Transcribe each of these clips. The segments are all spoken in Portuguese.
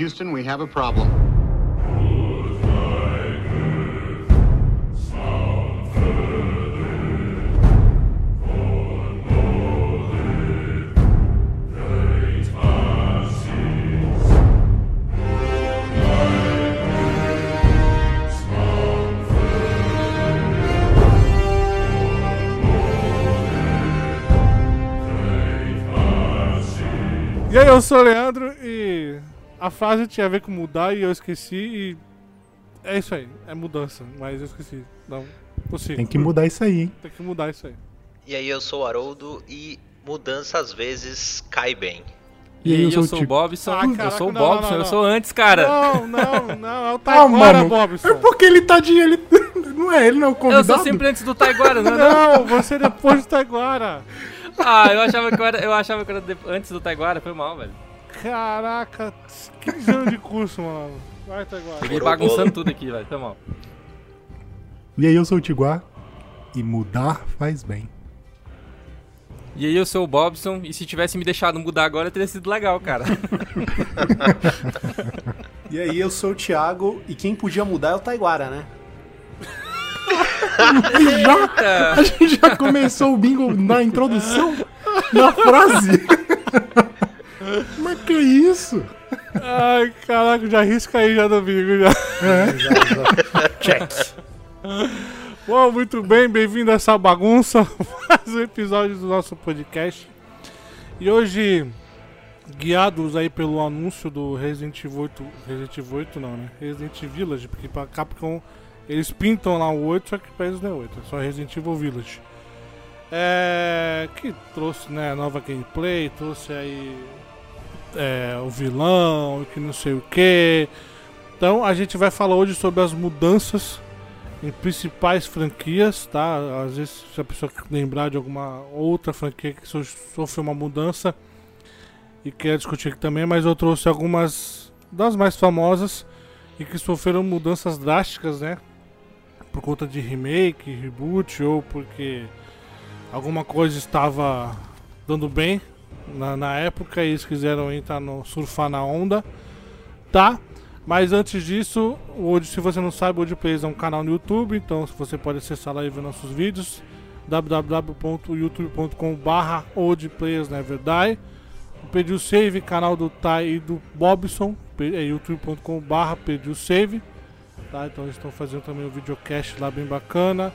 Houston, we have a problem. E aí, eu sou o Leandro e a frase tinha a ver com mudar e eu esqueci e é isso aí, é mudança, mas eu esqueci. Não, consigo. Tem que mudar isso aí, hein? Tem que mudar isso aí. E aí, eu sou o Haroldo e mudança às vezes cai bem. E aí, eu sou o Tico. Bobson. Ah, eu sou o não, Bobson, não, não, eu não. sou antes, cara. Não, não, não, é o Ah, Taiguara, mano. Bobson. É porque ele tadinho, ele. Não é ele, não é o eu convidado. sou sempre antes do Taiguara, não, é não? Você depois do Taiguara. Ah, eu achava que eu era, eu achava que eu era de- antes do Taiguara, foi mal, velho. Caraca, 15 anos de curso, mano. Vai, Taiguara. Peguei bagunçando tudo aqui, velho, foi mal. E aí, eu sou o Tiguar. E mudar faz bem. E aí, eu sou o Bobson, e se tivesse me deixado mudar agora, teria sido legal, cara. E aí, eu sou o Thiago e quem podia mudar é o Taiguara, né? Já, a gente já começou o bingo na introdução, na frase. Mas que isso? Ai, caraca, já risca aí já do bingo já. Check. Bom, muito bem, bem-vindo a essa bagunça, mais um episódio do nosso podcast. E hoje, guiados aí pelo anúncio do Resident Evil 8, Resident Evil 8 não, né? Resident Village, porque pra Capcom eles pintam lá o 8, só que pra eles não é 8, é só Resident Evil Village. É, que trouxe né, nova gameplay, trouxe aí é, o vilão, que não sei o que. Então a gente vai falar hoje sobre as mudanças em principais franquias, tá? Às vezes se a pessoa lembrar de alguma outra franquia que so- sofreu uma mudança e quer discutir aqui também, mas eu trouxe algumas das mais famosas e que sofreram mudanças drásticas, né? Por conta de remake, reboot ou porque alguma coisa estava dando bem na, na época eles quiseram entrar no surfar na onda, tá? Mas antes disso, hoje, se você não sabe, Old Plays é um canal no YouTube, então você pode acessar lá e ver nossos vídeos www.youtube.com/barra na verdade. Pediu save, canal do Tai e do Bobson, é youtube.com/barra save. Tá? Então eles estão fazendo também um videocast lá bem bacana.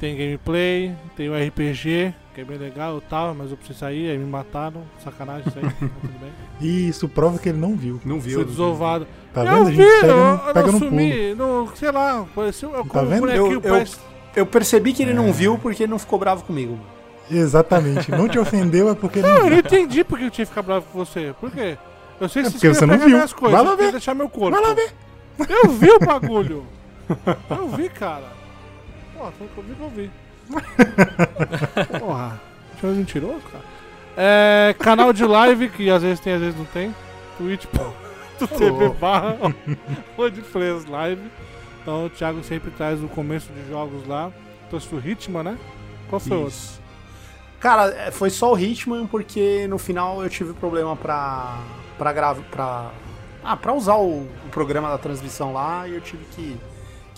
Tem gameplay, tem o RPG, que é bem legal, eu tava, mas eu preciso sair, aí me mataram, sacanagem isso aí, tudo bem. E isso prova que ele não viu. Não viu? Fui desovado. Tá eu vendo? A vi, gente pega, eu, no, eu pega não no pulo. sumi, não, sei lá, pareceu eu como um vendo? Eu- eu- parece- Eu percebi que ele não viu porque ele não ficou bravo comigo. Exatamente. Não te ofendeu é porque Não, não eu não entendi porque eu tinha que ficar bravo com você. Por quê? Eu sei que É você não viu. minhas coisas, Vai lá ver. deixar meu corpo. Vai lá ver. Eu vi o bagulho. Eu vi, cara. Pô, foi comigo que eu vi. Porra, tinha uns mentiroso, cara. É, canal de live, que às vezes tem, às vezes não tem. Twitch.tv barra Players Live. Então o Thiago sempre traz o começo de jogos lá. Trouxe o Hitman, né? Qual foi o outro? Isso. Cara, é, foi só o Hitman porque no final eu tive problema pra. pra gravar. pra. Ah, pra usar o, o programa da transmissão lá e eu tive que,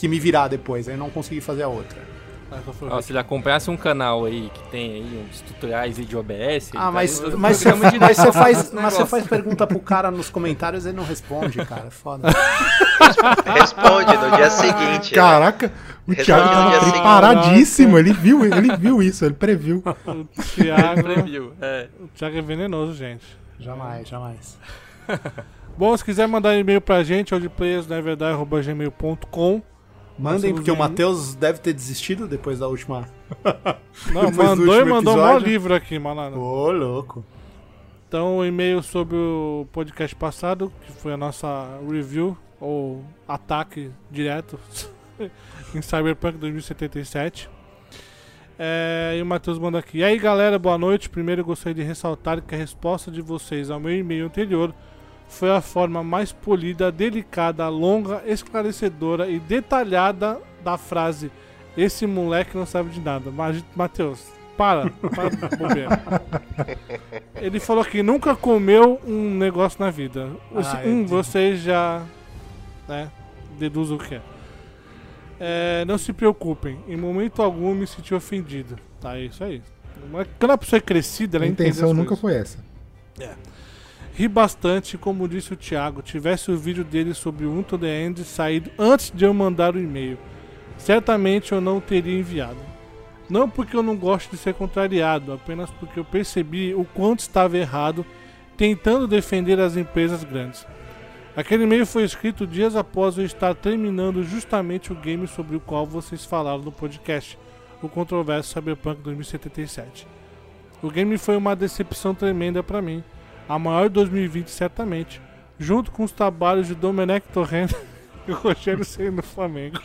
que me virar depois. Aí eu não consegui fazer a outra. Ah, o se ele acompanhasse um canal aí que tem aí uns tutoriais de OBS. Ah, mas, tá mas, você, mas você faz, mas você faz pergunta pro cara nos comentários e ele não responde, cara. É foda. Responde no dia seguinte. né? Caraca, o Responde Thiago seguinte. preparadíssimo. Ele viu, ele viu isso, ele previu. O Thiago, Preview, é. o Thiago é venenoso, gente. jamais, jamais. Bom, se quiser mandar e-mail pra gente, audiplayers.gmail.com Mandem, porque o Matheus deve ter desistido depois da última. Não, Depois do mandou e mandou um livro aqui, malandro. Ô, louco. Então, o e-mail sobre o podcast passado, que foi a nossa review, ou ataque direto, em Cyberpunk 2077. É, e o Matheus manda aqui. E aí, galera, boa noite. Primeiro, gostaria de ressaltar que a resposta de vocês ao meu e-mail anterior foi a forma mais polida, delicada, longa, esclarecedora e detalhada da frase Esse moleque não sabe de nada. Mas, Matheus, Para, para bobeira. Ele falou que nunca comeu um negócio na vida. Ah, um, entendi. vocês já né, deduz o que é. É, Não se preocupem, em momento algum me senti ofendido. Tá, é isso aí. Mas Quando a pessoa é crescida, ela A intenção nunca coisas. foi essa. Ri bastante, como disse o Thiago, tivesse o vídeo dele sobre o Unto the End saído antes de eu mandar o e-mail. Certamente eu não teria enviado. Não porque eu não gosto de ser contrariado, apenas porque eu percebi o quanto estava errado tentando defender as empresas grandes. Aquele e-mail foi escrito dias após eu estar terminando justamente o game sobre o qual vocês falaram no podcast, o controverso Cyberpunk 2077. O game foi uma decepção tremenda pra mim, a maior de 2020 certamente, junto com os trabalhos de Domenech Torrent e o Rogério Ceni do Flamengo.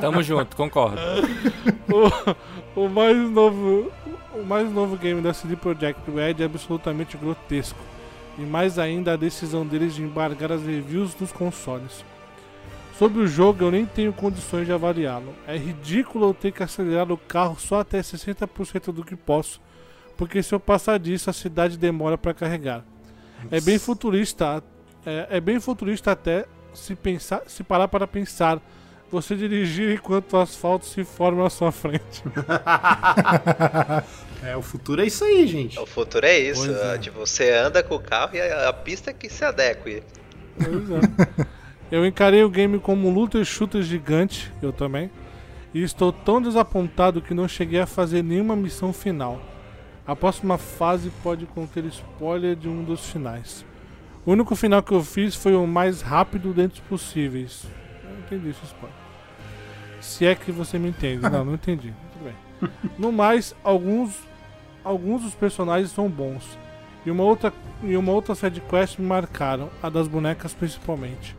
Tamo junto, concordo. O, o mais novo, o mais novo game da CD Projekt Red é absolutamente grotesco. E mais ainda a decisão deles de embargar as reviews dos consoles. Sobre o jogo, eu nem tenho condições de avaliá-lo. É ridículo eu ter que acelerar o carro só até 60% do que posso, porque se eu passar disso, a cidade demora para carregar. É bem futurista, é, é bem futurista até se pensar, se parar para pensar. Você dirigir enquanto o asfalto se forma à sua frente. É, o futuro é isso aí, gente. O futuro é isso. Pois é. Tipo, você anda com o carro e a, a pista que se adeque. Pois é. Eu encarei o game como um luta e shooter gigante, eu também, e estou tão desapontado que não cheguei a fazer nenhuma missão final. A próxima fase pode conter spoiler de um dos finais. O único final que eu fiz foi o mais rápido dentre os possíveis. Eu não entendi esse spoiler. Se é que você me entende. Não, não entendi. Tudo bem. No mais, alguns, alguns dos personagens são bons. E uma outra, e uma outra side quest me marcaram, a das bonecas principalmente.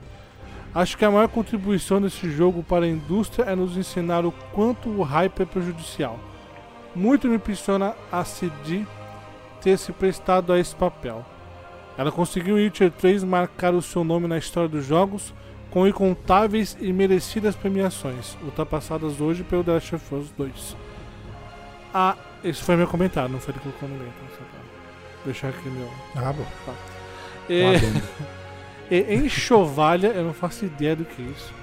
Acho que a maior contribuição desse jogo para a indústria é nos ensinar o quanto o hype é prejudicial. Muito me impressiona a CD ter se prestado a esse papel. Ela conseguiu em Witcher 3 marcar o seu nome na história dos jogos com incontáveis e merecidas premiações, ultrapassadas hoje pelo The Last of Us 2. Ah, esse foi meu comentário, não foi ele que colocou no meio, tá? Só pra deixar aqui meu. Ah, bom. Adendo. e enxovalha, eu não faço ideia do que é isso.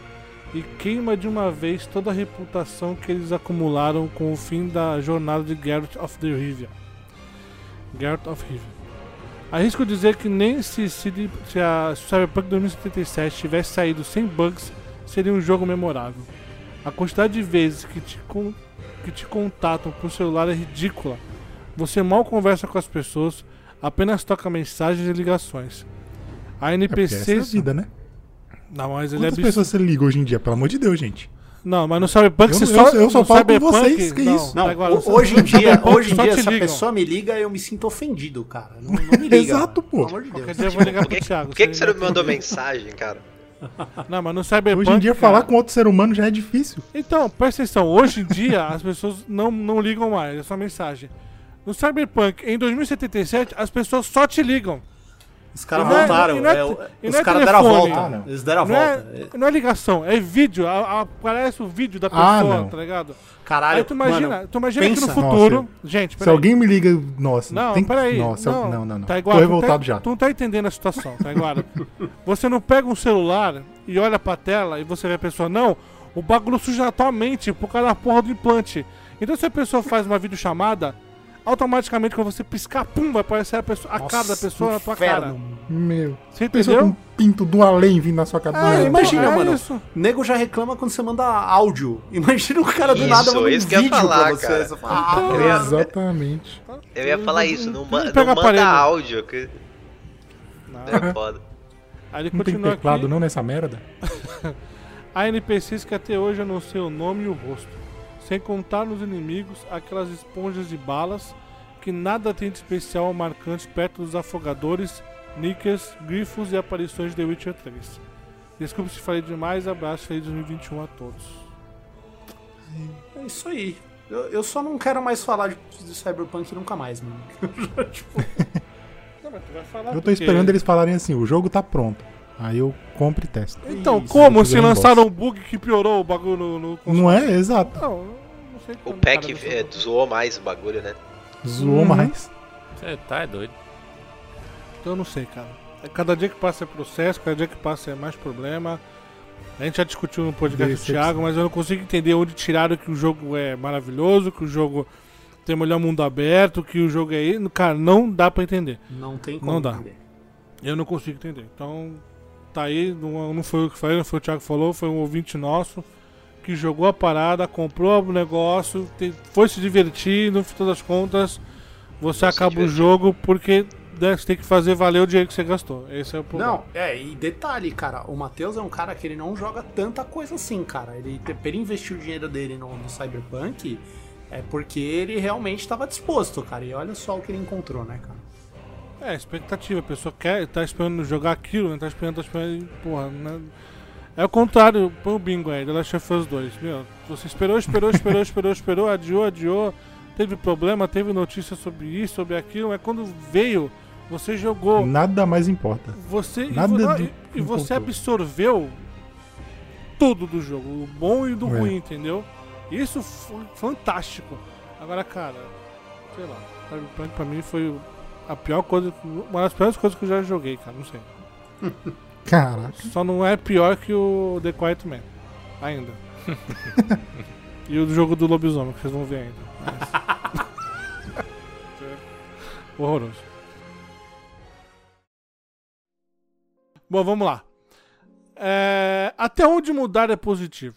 E queima de uma vez toda a reputação que eles acumularam com o fim da jornada de Geralt of the Rivia. Geralt of Rivia. Arrisco dizer que nem se, se, se a Cyberpunk 2077 tivesse saído sem bugs, seria um jogo memorável. A quantidade de vezes que te, que te contatam por celular é ridícula. Você mal conversa com as pessoas, apenas toca mensagens e ligações. A É porque essa é a vida, né? Não, mas ele é Quantas absurdo. pessoas você liga hoje em dia? Pelo amor de Deus, gente. Não, mas no Cyberpunk Eu- você eu- só. eu só falo com vocês, que isso? Não, agora, hoje em dia, hoje em dia, se a pessoa me liga, eu me sinto ofendido, cara. Não, não me liga. Exato, pô. Pelo amor de Qualquer Deus. dia eu vou ligar Por pro que, Thiago. por que, que você não me mandou mensagem, cara? Não, mas no Cyberpunk. Hoje em dia, cara- falar com outro ser humano já é difícil. Então, presta atenção. Hoje em dia, as pessoas não, não ligam mais. É só mensagem. No Cyberpunk, em 2077, as pessoas só te ligam. Os caras é- voltaram. não é- é, e os é caras deram a volta. Ah, não. Eles deram a Não volta. é, não é ligação, é vídeo. A- a- Aparece o vídeo da pessoa, Ah, não. tá ligado? Caralho, Aí tu imagina, mano, tu imagina que no pensa. futuro. Nossa, gente, Se peraí. alguém me liga, nossa, Não, tem peraí. Nossa, não, não, não, não. Tá igual, Tô tu revoltado tá, já. Tu não tá entendendo a situação, tá igual? você não pega um celular e olha pra tela e você vê a pessoa, não, o bagulho suja na tua mente por causa da porra do implante. Então se a pessoa faz uma videochamada, automaticamente quando você piscar, pum, vai aparecer a, pessoa, a cara da Nossa, pessoa na tua inferno. cara. Meu. Você entendeu? um pinto do além vindo na sua cabeça. Ah, imagina, é mano. isso. Nego já reclama quando você manda áudio. Imagina o cara do Isso, nada mandando um isso que eu ia vídeo falar, pra você. cara. Você fala, ah, Então, Eu Exatamente. Eu ia falar isso, não, ma- Não manda aparelho. áudio, que Não. é foda. Aí ele Não tem continua teclado aqui. não nessa merda? Há NPCs que até hoje eu não sei o nome e o rosto. Sem contar nos inimigos, aquelas esponjas de balas que nada tem de especial ou marcante perto dos afogadores, nickers, grifos e aparições de The Witcher 3. Desculpe se falei demais, abraço feliz 2021 a todos. É isso aí. Eu, eu só não quero mais falar de, de Cyberpunk nunca mais, mano. tipo, Não, mas tu vai falar Eu tô porque- esperando eles falarem assim, o jogo tá pronto. Aí eu compro e testo. Então, Isso, como se lançaram um bug que piorou o bagulho no, no console? Não é? Exato. Não, não sei O cara é, zoou mais o bagulho, né? Zoou Uhum. mais. Você tá é doido. Então eu não sei, cara. É Cada dia que passa é processo, cada dia que passa é mais problema. A gente já discutiu no podcast do. Thiago, mas eu não consigo entender onde tiraram que o jogo é maravilhoso, que o jogo tem o melhor mundo aberto, que o jogo é. Cara, não dá pra entender. Não tem como Não dá. entender. Eu não consigo entender. Então, tá aí, não, não foi eu que falei, não foi o Thiago que falou, foi um ouvinte nosso que jogou a parada, comprou o negócio, foi se divertir, no final das contas, você se acaba o jogo porque né, você tem que fazer valer o dinheiro que você gastou. Esse é o problema. Não, é, e detalhe, cara, o Matheus é um cara que ele não joga tanta coisa assim, cara. Ele, ele investir o dinheiro dele no, no Cyberpunk, é porque ele realmente estava disposto, cara. E olha só o que ele encontrou, né, cara? É, expectativa. A pessoa quer, tá esperando jogar aquilo, né? Tá esperando, tá esperando. Porra, né? É o contrário, põe o bingo aí, The Last of Us 2. Meu, você esperou, esperou, esperou, esperou, esperou, adiou, adiou. Teve problema, teve notícia sobre isso, sobre aquilo, mas quando veio, você jogou. Nada mais importa. Você, e Nada e, e você absorveu tudo do jogo, o bom e do É. ruim, entendeu? Isso foi fantástico. Agora, cara, sei lá, Cyberpunk pra mim foi a pior coisa, uma das piores coisas que eu já joguei, cara, não sei. Caraca. Só não é pior que o The Quiet Man, ainda. e o jogo do lobisomem, que vocês vão ver ainda. Mas- Horroroso. Bom, vamos lá. É, até onde mudar é positivo,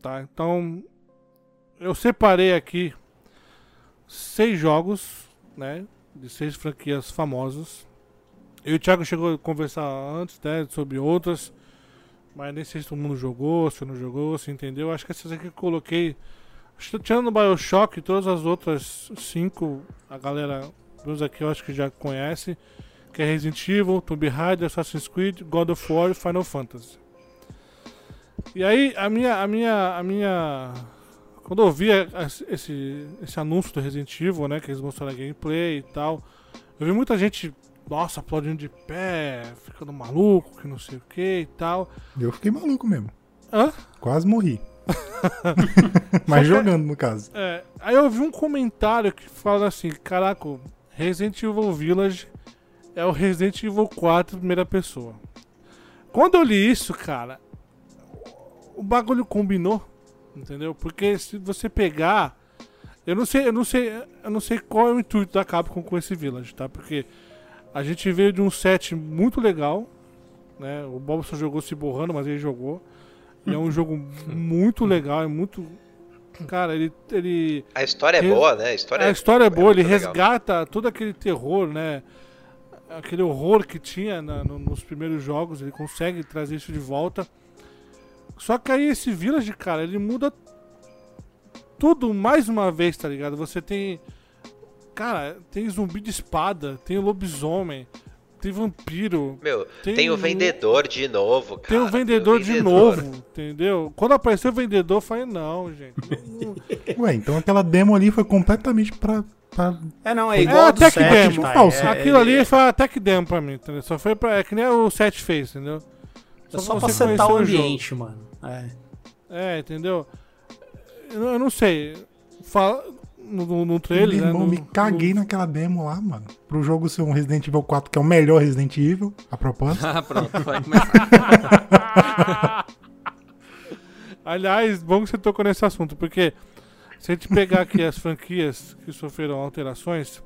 tá? Então, eu separei aqui seis jogos, né? De seis franquias famosas. Eu e o Thiago chegou a conversar antes, né? Sobre outras. Mas nem sei se todo mundo jogou, se não jogou, se entendeu. Acho que essas aqui que eu coloquei. Tirando o Bioshock e todas as outras cinco, a galera dos aqui eu acho que já conhece. Que é Resident Evil, Tomb Raider, Assassin's Creed, God of War e Final Fantasy. E aí, a minha. A minha, a minha quando eu vi esse, esse anúncio do Resident Evil, né? Que eles mostraram a gameplay e tal. Eu vi muita gente, nossa, aplaudindo de pé, ficando maluco, que não sei o que e tal. Eu fiquei maluco mesmo. Hã? Quase morri. Mas jogando, no caso. É, aí eu vi um comentário que fala assim, caraca, Resident Evil Village é o Resident Evil 4 primeira pessoa. Quando eu li isso, cara, o bagulho combinou, entendeu? Porque se você pegar, eu não sei, eu não sei, eu não sei qual é o intuito da Capcom com esse Village, tá? Porque a gente veio de um set muito legal, né? O Bob só jogou se borrando, mas ele jogou. E é um jogo muito legal, é muito Cara, ele, ele A história é Res- boa, né? A história, a história é boa, ele legal. resgata todo aquele terror, né? Aquele horror que tinha na- no- nos primeiros jogos, ele consegue trazer isso de volta. Só que aí esse Village, cara, ele muda tudo mais uma vez, tá ligado? Você tem. Cara, tem zumbi de espada, tem lobisomem, tem vampiro, Meu, Tem tem, o vendedor de novo, cara. tem o vendedor de vendedor. novo, entendeu? Quando apareceu o vendedor, eu falei, não, gente. não- Ué, então aquela demo ali foi completamente pra. pra... É, não, é É, igual a do até que set, demo, tá? falso. É, Aquilo ele- ali foi até que demo pra mim, entendeu? Só foi pra. É que nem o set fez, entendeu? É só pra setar o conhecer o ambiente, mano. É. É, entendeu? Eu, eu não sei. Fala, no, no, no trailer, Meu né? irmão, no- me caguei no- naquela demo lá, mano. Pro jogo ser um Resident Evil 4, que é o melhor Resident Evil, a propósito. Ah, pronto, vai começar. Aliás, bom que você tocou nesse assunto, porque se a gente pegar aqui as franquias que sofreram alterações,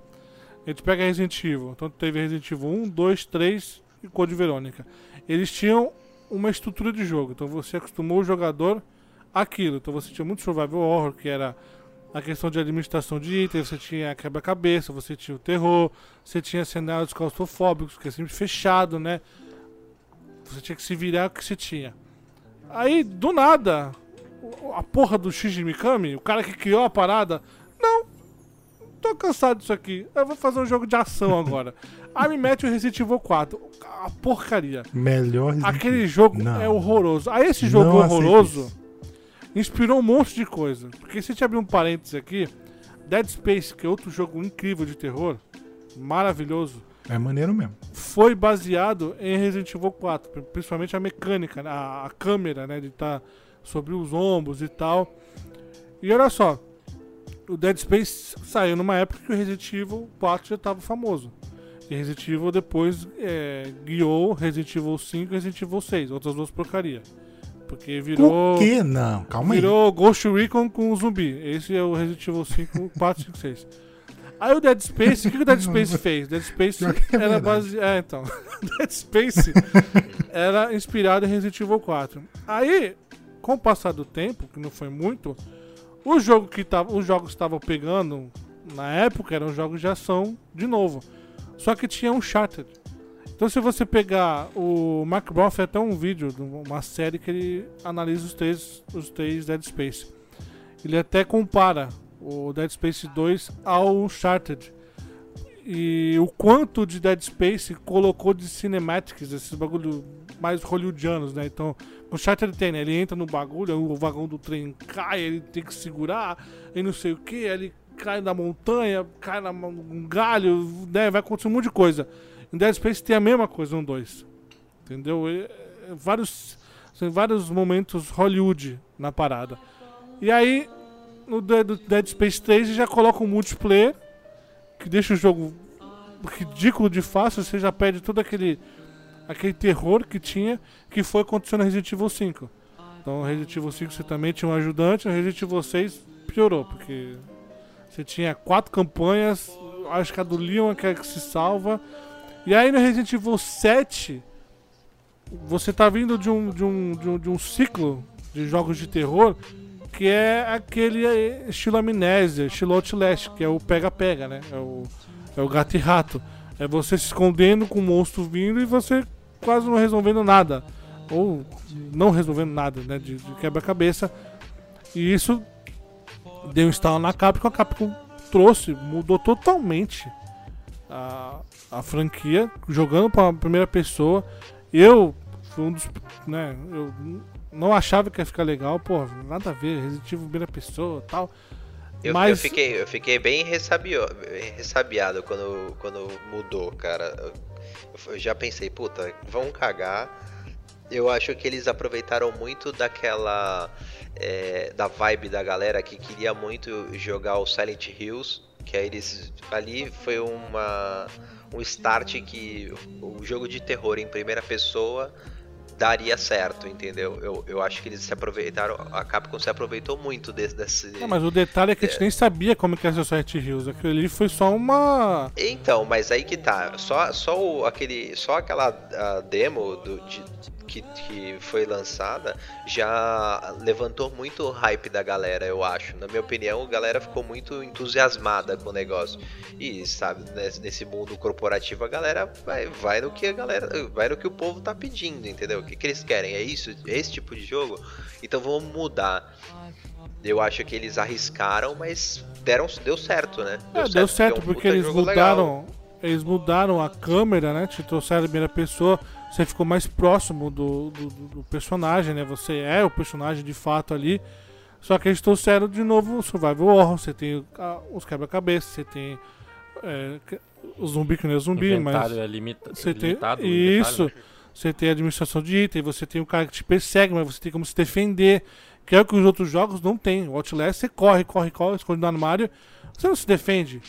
a gente pega Resident Evil. Então teve Resident Evil 1, 2, 3 e Code Verônica. Eles tinham uma estrutura de jogo, então você acostumou o jogador àquilo. Então você tinha muito survival horror, que era a questão de administração de itens, você tinha quebra-cabeça, você tinha o terror, você tinha cenários claustrofóbicos, que é sempre fechado, né? Você tinha que se virar o que você tinha. Aí, do nada, a porra do Shinji Mikami, o cara que criou a parada, não, tô cansado disso aqui, eu vou fazer um jogo de ação agora. Aí me mete o Resident Evil 4, a porcaria. Melhor Resident Aquele jogo Não. é horroroso. Aí esse jogo Não horroroso inspirou um monte de coisa. Porque se a gente abrir um parênteses aqui, Dead Space, que é outro jogo incrível de terror, maravilhoso, É maneiro mesmo. foi baseado em Resident Evil 4, pri- principalmente a mecânica, a, a câmera, né, de estar sobre os ombros e tal. E olha só, o Dead Space saiu numa época que o Resident Evil 4 já estava famoso. Resident Evil depois é, guiou Resident Evil 5 e Resident Evil 6, outras duas porcaria. Porque virou. O quê? Não, calma aí. Virou Ghost Recon com zumbi. Esse é o Resident Evil 5, 4, 5, 6. Aí o Dead Space, o que, que o Dead Space fez? Dead Space que é era verdade. base... É, então. Dead Space era inspirado em Resident Evil 4. Aí, com o passar do tempo, que não foi muito, o jogo que tava, os jogos que estavam pegando na época eram jogos de ação de novo. Só que tinha um Uncharted. Então se você pegar o Mark Brown fez até um vídeo, de uma série que ele analisa os três, os três Dead Space. Ele até compara o Dead Space 2 ao Uncharted. E o quanto de Dead Space colocou de cinematics, esses bagulho mais hollywoodianos, né? Então, o Uncharted tem, né? Ele entra no bagulho, o vagão do trem cai, ele tem que segurar, e não sei o que, ele cai da montanha, cai num galho, né? Vai acontecer um monte de coisa. Em Dead Space tem a mesma coisa no 2. Entendeu? E, é, vários, são vários momentos Hollywood na parada. E aí, no Dead Space 3 já coloca um multiplayer que deixa o jogo ridículo de fácil, você já perde todo aquele aquele terror que tinha, que foi acontecendo no Resident Evil 5. Então, Resident Evil 5 você também tinha um ajudante, no Resident Evil 6 piorou, porque você tinha quatro campanhas, acho que a do Leon é que é que se salva. E aí no Resident Evil 7, você tá vindo de um, de um, de um, de um ciclo de jogos de terror que é aquele estilo amnésia, estilo Outlast, que é o pega-pega, né? É o, é o gato e rato. É você se escondendo com o monstro vindo e você quase não resolvendo nada. Ou não resolvendo nada, né? De, de quebra-cabeça. E isso deu um estalo na Capcom. A Capcom trouxe, mudou totalmente a, a franquia, jogando para primeira pessoa. Eu fui um dos. Né, eu não achava que ia ficar legal, pô, nada a ver, Resident Evil primeira pessoa tal. Eu, Mas- eu fiquei, eu fiquei bem ressabio, ressabiado quando, quando mudou, cara. Eu, eu já pensei, puta, vão cagar. Eu acho que eles aproveitaram muito daquela. é, da vibe da galera que queria muito jogar o Silent Hills. Que aí eles. Ali foi uma. Um start que o jogo de terror em primeira pessoa daria certo, entendeu? Eu, eu acho que eles se aproveitaram. A Capcom se aproveitou muito desse. desse Não, mas o detalhe é que a gente nem sabia como que ser o Silent Hills. Aquilo ali foi só uma. Então, mas aí que tá. Só, só o, aquele, só aquela demo do, de- que, que foi lançada já levantou muito o hype da galera, eu acho. Na minha opinião, a galera ficou muito entusiasmada com o negócio. E sabe, nesse, mundo corporativo, a galera vai, vai no que a galera, vai no que o povo tá pedindo, entendeu? O que, que eles querem? É isso? É esse tipo de jogo? Então vamos mudar. Eu acho que eles arriscaram, mas deram, deu certo, né? É, deu certo, é um porque puta eles jogo legal. mudaram. Eles mudaram a câmera, né? Te trouxeram a primeira pessoa. Você ficou mais próximo do, do, do- personagem, né? Você é o personagem de fato ali. Só que eles trouxeram de novo o Survival Horror. Você tem os quebra-cabeças, você tem é, o zumbi que não é zumbi, mas. É limita Você tem limitado. o isso. inventário. Você tem a administração de item, você tem o cara que te persegue, mas você tem como se defender. Que é o que os outros jogos não tem. O Outlast você corre, corre, corre, esconde no armário, você não se defende.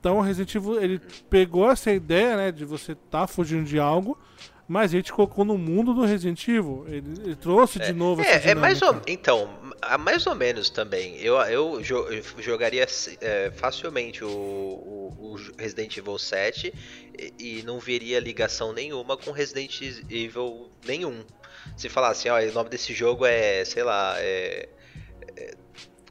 Então o Resident Evil ele pegou essa ideia, né, de você tá fugindo de algo, mas ele te colocou no mundo do Resident Evil. Ele, ele trouxe de novo essa É, é mais ou, então, a- mais ou menos também. Eu, eu, jo- eu jogaria é, facilmente o, o- o Resident Evil 7 e, e não veria ligação nenhuma com Resident Evil nenhum. Se falasse, ó, o nome desse jogo é, sei lá, é, é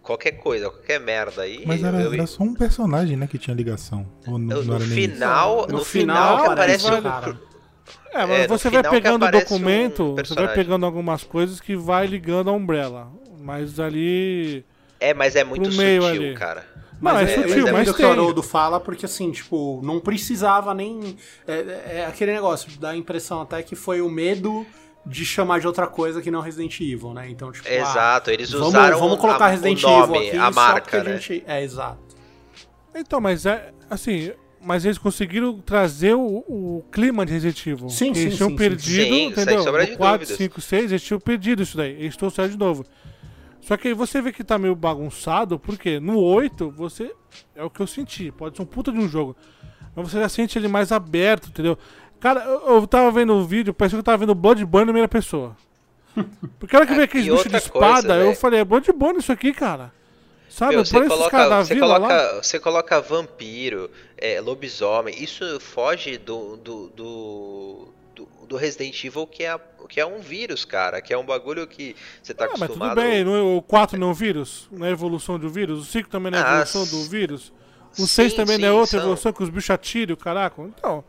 qualquer coisa, qualquer merda aí. Mas era, eu- era só um personagem, né, que tinha ligação. Ou não, no, não no final, No no, final final, que aparece aparece o o cara. É, mas é, você vai pegando o aparece um documento, você vai pegando algumas coisas que vai ligando a Umbrella. Mas ali. É, mas é muito meio sutil, ali. cara. Não, Mas é, é, sutil, mas é mas muito o que o Haroldo fala, porque assim, tipo, não precisava nem. É, é aquele negócio, dá a impressão até que foi o medo de chamar de outra coisa que não Resident Evil, né? Então, tipo. ah, Exato, eles vamos, usaram vamos colocar a- Resident o nome, Evil aqui a só marca, né? gente. É, exato. Então, mas é. Assim. Mas eles conseguiram trazer o, o clima de Resident Evil. Sim, eles sim, tinham sim, perdido, sim. Sim, entendeu? de 4, dúvidas. 5, 6, eles tinham perdido isso daí. Eles trouxeram de novo. Só que aí você vê que tá meio bagunçado, porque no 8 você. É o que eu senti, pode ser um puta de um jogo. Mas você já sente ele mais aberto, entendeu? Cara, eu, eu tava vendo o vídeo, parecia que eu tava vendo Bloodborne em primeira pessoa. Porque a hora que veio aqueles bichos de outra coisa, espada, eu velho. falei, é Bloodborne isso aqui, cara. Sabe? Meu, você coloca, você, vila lá. coloca, você coloca vampiro, é, lobisomem, isso foge do, do, do, do- do Resident Evil, que é, que é um vírus, cara, que é um bagulho que você tá Ah, mas acostumado... tudo bem, no, o 4 não é um vírus? Não é evolução do vírus? O 5 também não é Ah, evolução do s- vírus? O 6 sim, também não é sim, outra são. evolução que os bichos atiram, caraca? Então.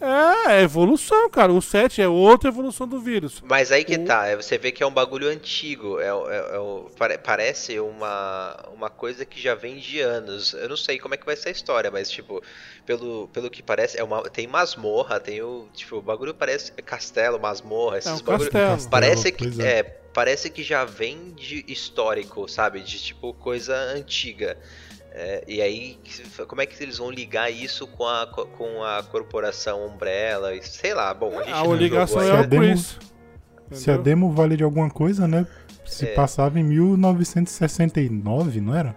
É, é evolução, cara. O 7 é outra evolução do vírus. Mas aí que O- tá, é, você vê que é um bagulho antigo, é, é, é parece uma, uma coisa que já vem de anos. Eu não sei como é que vai ser a história, mas tipo, pelo, pelo que parece, é uma, tem masmorra, tem o. Tipo, o bagulho parece castelo, masmorra, esses um bagulho. castelo. Parece que. é. É, parece que já vem de histórico, sabe? De tipo coisa antiga. É, e aí, como é que eles vão ligar isso com a, com a corporação Umbrella? Sei lá, bom, a gente A não ligação jogou é a demo- Chris. Se a Entendeu? demo vale de alguma coisa, né? Se É. passava em 1969, não era?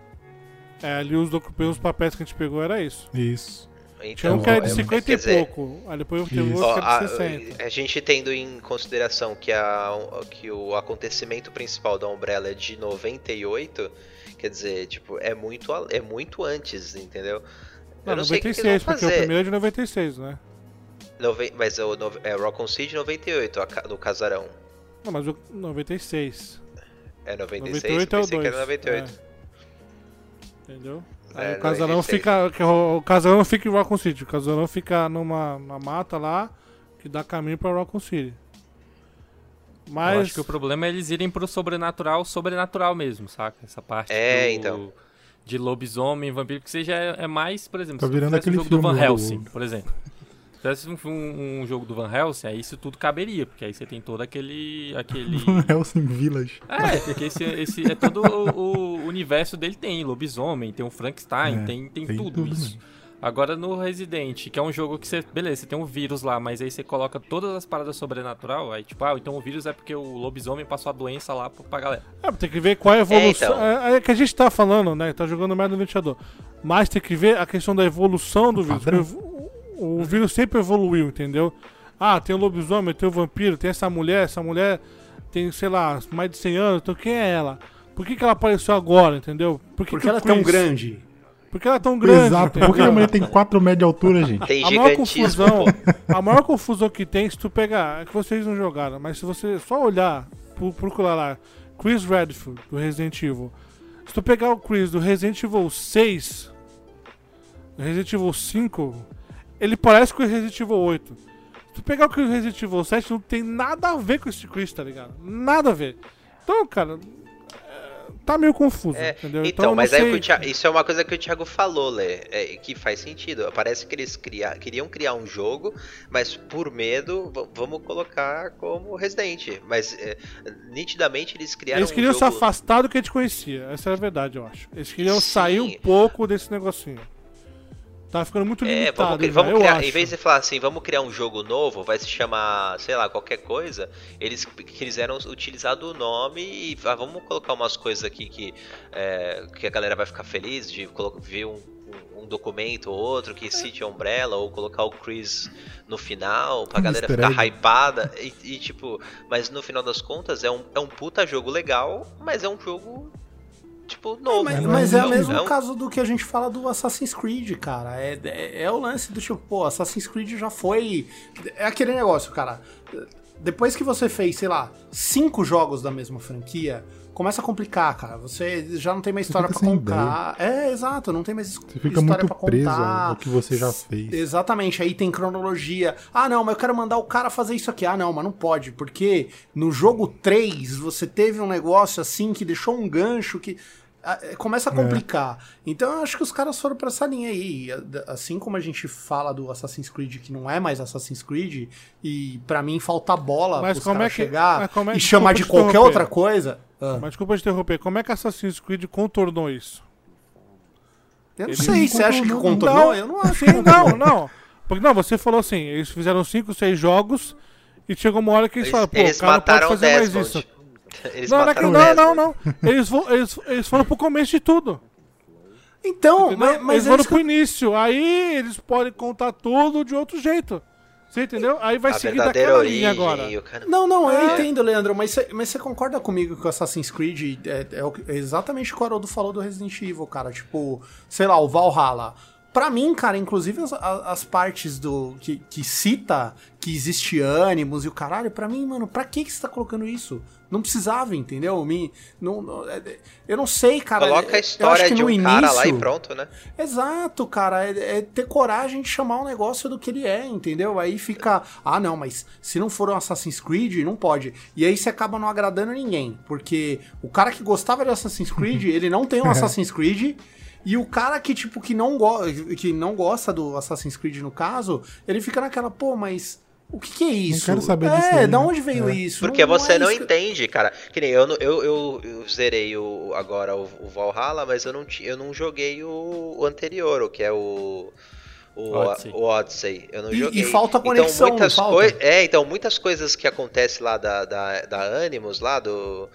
É, ali os, pelos papéis que a gente pegou era isso. Isso. Tinha Então, um que era de é, 50 quer e dizer, pouco. Aí depois teve Isso. outro que a, era de 60. a gente tendo em consideração que, a, que o acontecimento principal da Umbrella é de 98, quer dizer, tipo, é muito, a- é muito antes, entendeu? Não, Eu não sei o que, que 96, eles vão porque o fazer. primeiro é de 96, né? Nove- mas é, o, é Rockon City 98, a no casarão. Não, mas o 96. É 96, 98 é o pensei 2. que era 98. Entendeu? É, Aí o casarão 96. fica. que o, casarão não fica em Raccoon City. O casarão fica numa, numa mata lá que dá caminho pra Raccoon City. Eu Mas. acho que o problema é eles irem pro sobrenatural, sobrenatural mesmo, saca? Essa parte É, do- então. de lobisomem, vampiro, você já é, é mais, por exemplo, Tá virando um aquele jogo do filme Van do- Helsing, por exemplo. Se tivesse um, um- um jogo do Van Helsing, aí isso tudo caberia, porque aí você tem todo aquele... aquele... Helsing Village. É, porque esse, esse é todo o, o universo dele tem lobisomem, tem o Frankenstein, É, tem, tem, tem tudo, tudo isso. mesmo. Agora no Resident, que é um jogo que você, beleza, você tem um vírus lá, mas aí você coloca todas as paradas sobrenatural, aí tipo, ah, então o vírus é porque o lobisomem passou a doença lá pra, galera. É, tem que ver qual é a evolução. então. É, é que a gente tá falando, né? Tá jogando mais no ventilador. Mas tem que ver a questão da evolução do vírus. Porque O, vírus sempre evoluiu, entendeu? Ah, tem o lobisomem, tem o vampiro, tem essa mulher, essa mulher tem, sei lá, mais de 100 anos, então quem é ela? Por que, que ela apareceu agora, entendeu? Por que Porque que ela é tão grande. Por que ela é tão grande? Exato. Por que a mulher tem 4 metros de altura, gente? Tem A maior confusão, a maior confusão que tem, se tu pegar, é que vocês não jogaram, mas se você só olhar, pro- procurar lá, Chris Redfield, do Resident Evil, se tu pegar o Chris do Resident Evil 6, do Resident Evil 5, ele parece com o Resident Evil 8. Se tu pegar o Chris do Resident Evil 7, não tem nada a ver com esse Chris, tá ligado? Nada a ver. Então, cara, é, tá meio confuso, É, entendeu? Então, eu não mas é o que o Thiago- isso é uma coisa que o Thiago falou, Lê, é, que faz sentido. Parece que eles cria- queriam criar um jogo, mas por medo, vamos colocar como Resident. Mas é, nitidamente eles criaram Eles queriam um se jogo... afastar do que a gente conhecia. Essa é a verdade, eu acho. Eles queriam Sim. sair um pouco desse negocinho. Tá ficando muito É, limitado, vamos, cri- já, vamos criar, em vez de falar assim, vamos criar um jogo novo, vai se chamar, sei lá, qualquer coisa, eles quiseram utilizar do nome e ah, vamos colocar umas coisas aqui que, é, que a galera vai ficar feliz de ver um, um- um documento ou outro que cite a Umbrella, ou colocar o Chris no final, pra Um galera ficar egg. hypada, e, e, tipo, mas no final das contas é um, é um puta jogo legal, mas é um jogo, tipo, novo. Mas, não mas é é o mesmo é um- caso do que a gente fala do Assassin's Creed, cara. É, é, é o lance do tipo, pô, Assassin's Creed já foi. É aquele negócio, cara. Depois que você fez, sei lá, cinco jogos da mesma franquia, começa a complicar, cara. Você já não tem mais história sem contar. É, exato, não tem mais Você fica história preso contar. ao que você já fez. Exatamente, aí tem cronologia. Ah, não, mas eu quero mandar o cara fazer isso aqui. Ah, não, mas não pode, porque no jogo 3 você teve um negócio assim que deixou um gancho que começa a complicar. Então eu acho que os caras foram pra essa linha aí. Assim como a gente fala do Assassin's Creed que não é mais Assassin's Creed e pra mim falta bola Mas pros como caras é que- chegar mas como é- e chamar de qualquer outra coisa. Ah, Mas desculpa te interromper, como é que Assassin's Creed contornou isso? eu não Ele sei, não você acha que contornou? Não, eu não acho. Sim, não, não. Porque não, você falou assim, eles fizeram 5, 6 jogos e chegou uma hora que eles, Eles, falaram, pô, eles o cara não pode mataram fazer mais isso. Eles Não, não, é mataram não, o não, não. Eles, vo- eles, eles foram pro começo de tudo. Então, mas, mas eles é foram que pro início. Aí eles podem contar tudo de outro jeito. Você entendeu? Aí vai A seguir daquela origem linha agora. Não, não, eu É. entendo, Leandro, mas você mas você concorda comigo que o Assassin's Creed é, é é exatamente o que o Haroldo falou do Resident Evil, cara. Tipo, sei lá, o Valhalla. Pra mim, cara, inclusive as, as partes do que, que cita que existe ânimos e o caralho, pra mim, mano, pra que, que você tá colocando isso? Não precisava, entendeu? Me, não, não- é- é- eu não sei, cara. Coloca a história de no um cara lá e início- pronto, né? Exato, cara. É, é ter coragem de chamar o negócio do que ele é, entendeu? Aí fica, ah, não, mas se não for um Assassin's Creed, não pode. E aí você acaba não agradando ninguém. Porque o cara que gostava de Assassin's Creed, ele não tem um Assassin's Creed. E o cara que, tipo, que não, go que não gosta do Assassin's Creed, no caso, ele fica naquela, pô, mas. O que, que é isso? quero saber é, disso aí, da né? onde veio É. isso? Porque você é não isso que- entende, cara. Que nem eu, não- eu, eu, eu zerei o, agora o, o Valhalla, mas eu não, eu não joguei o, o anterior, o que é o. O Odyssey. o Odyssey. Eu não E- joguei. e falta conexão, então, muitas não falta? É, então muitas coisas que acontecem lá da, da, da Animus, lá do,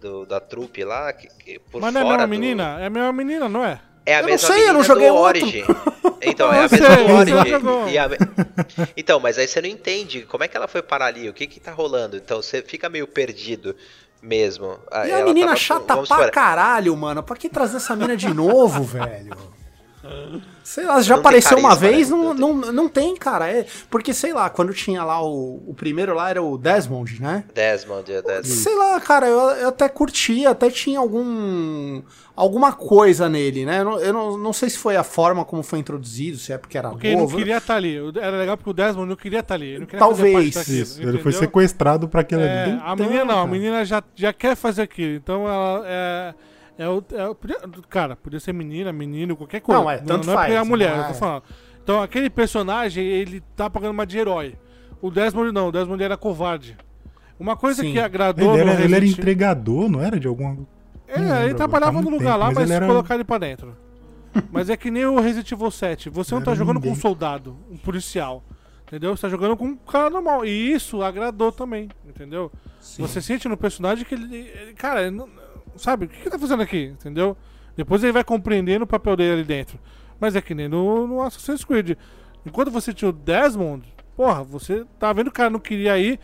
do- da trupe lá, que, que por Mas não é a fora mesma do- menina? É a mesma menina, não é? É a Eu não mesma sei, eu não menina joguei do. Origin. Então, é a mesma sei, você Origin. e a me- Então, mas aí você não entende como é que ela foi parar ali, o que que tá rolando. Então você fica meio perdido mesmo. E Ela a menina tava- chata vamos pra caralho, mano. Pra que trazer essa mina de novo, velho? Sei lá, já Não apareceu uma carisma, vez, né? não, Não não, tem, cara. É, porque, sei lá, quando tinha lá o, o primeiro lá era o Desmond, né? Desmond, é Desmond. Sei lá, cara, eu, eu até curtia, até tinha algum. alguma coisa nele, né? Eu, não, eu não, não sei se foi a forma como foi introduzido, se é porque era Porque ele não novo. queria estar ali. Era legal porque o Desmond não queria estar ali. Ele não queria Talvez. fazer parte daquilo, Isso, ele foi sequestrado pra aquilo É, ali. a Então, menina não, a menina já, já quer fazer aquilo. Então ela é. É, o- é o- cara, podia ser menina, menino, qualquer coisa. Não, é, tanto não, é porque é a faz, mulher, não eu é. tô falando. Então aquele personagem, ele tá pagando uma de herói. O Desmond não, o Desmond era covarde. Uma coisa Sim. que agradou Ele era, no ele era entregador, não era? De alguma. É, Não ele trabalhava agora, no faz muito lugar lá, tempo, mas, mas ele era- colocar ele pra dentro. mas é que nem o Resident Evil 7. Você não Não tá era jogando com um ninguém. soldado, um policial. Entendeu? Você tá jogando com um cara normal. E isso agradou também, entendeu? Você sente no personagem que ele. ele- cara, ele não- sabe, o que ele tá fazendo aqui? Entendeu? Depois ele vai compreendendo o papel dele ali dentro. Mas é que nem no, no Assassin's Creed. Enquanto você tinha o Desmond, porra, você tá vendo que o cara não queria ir.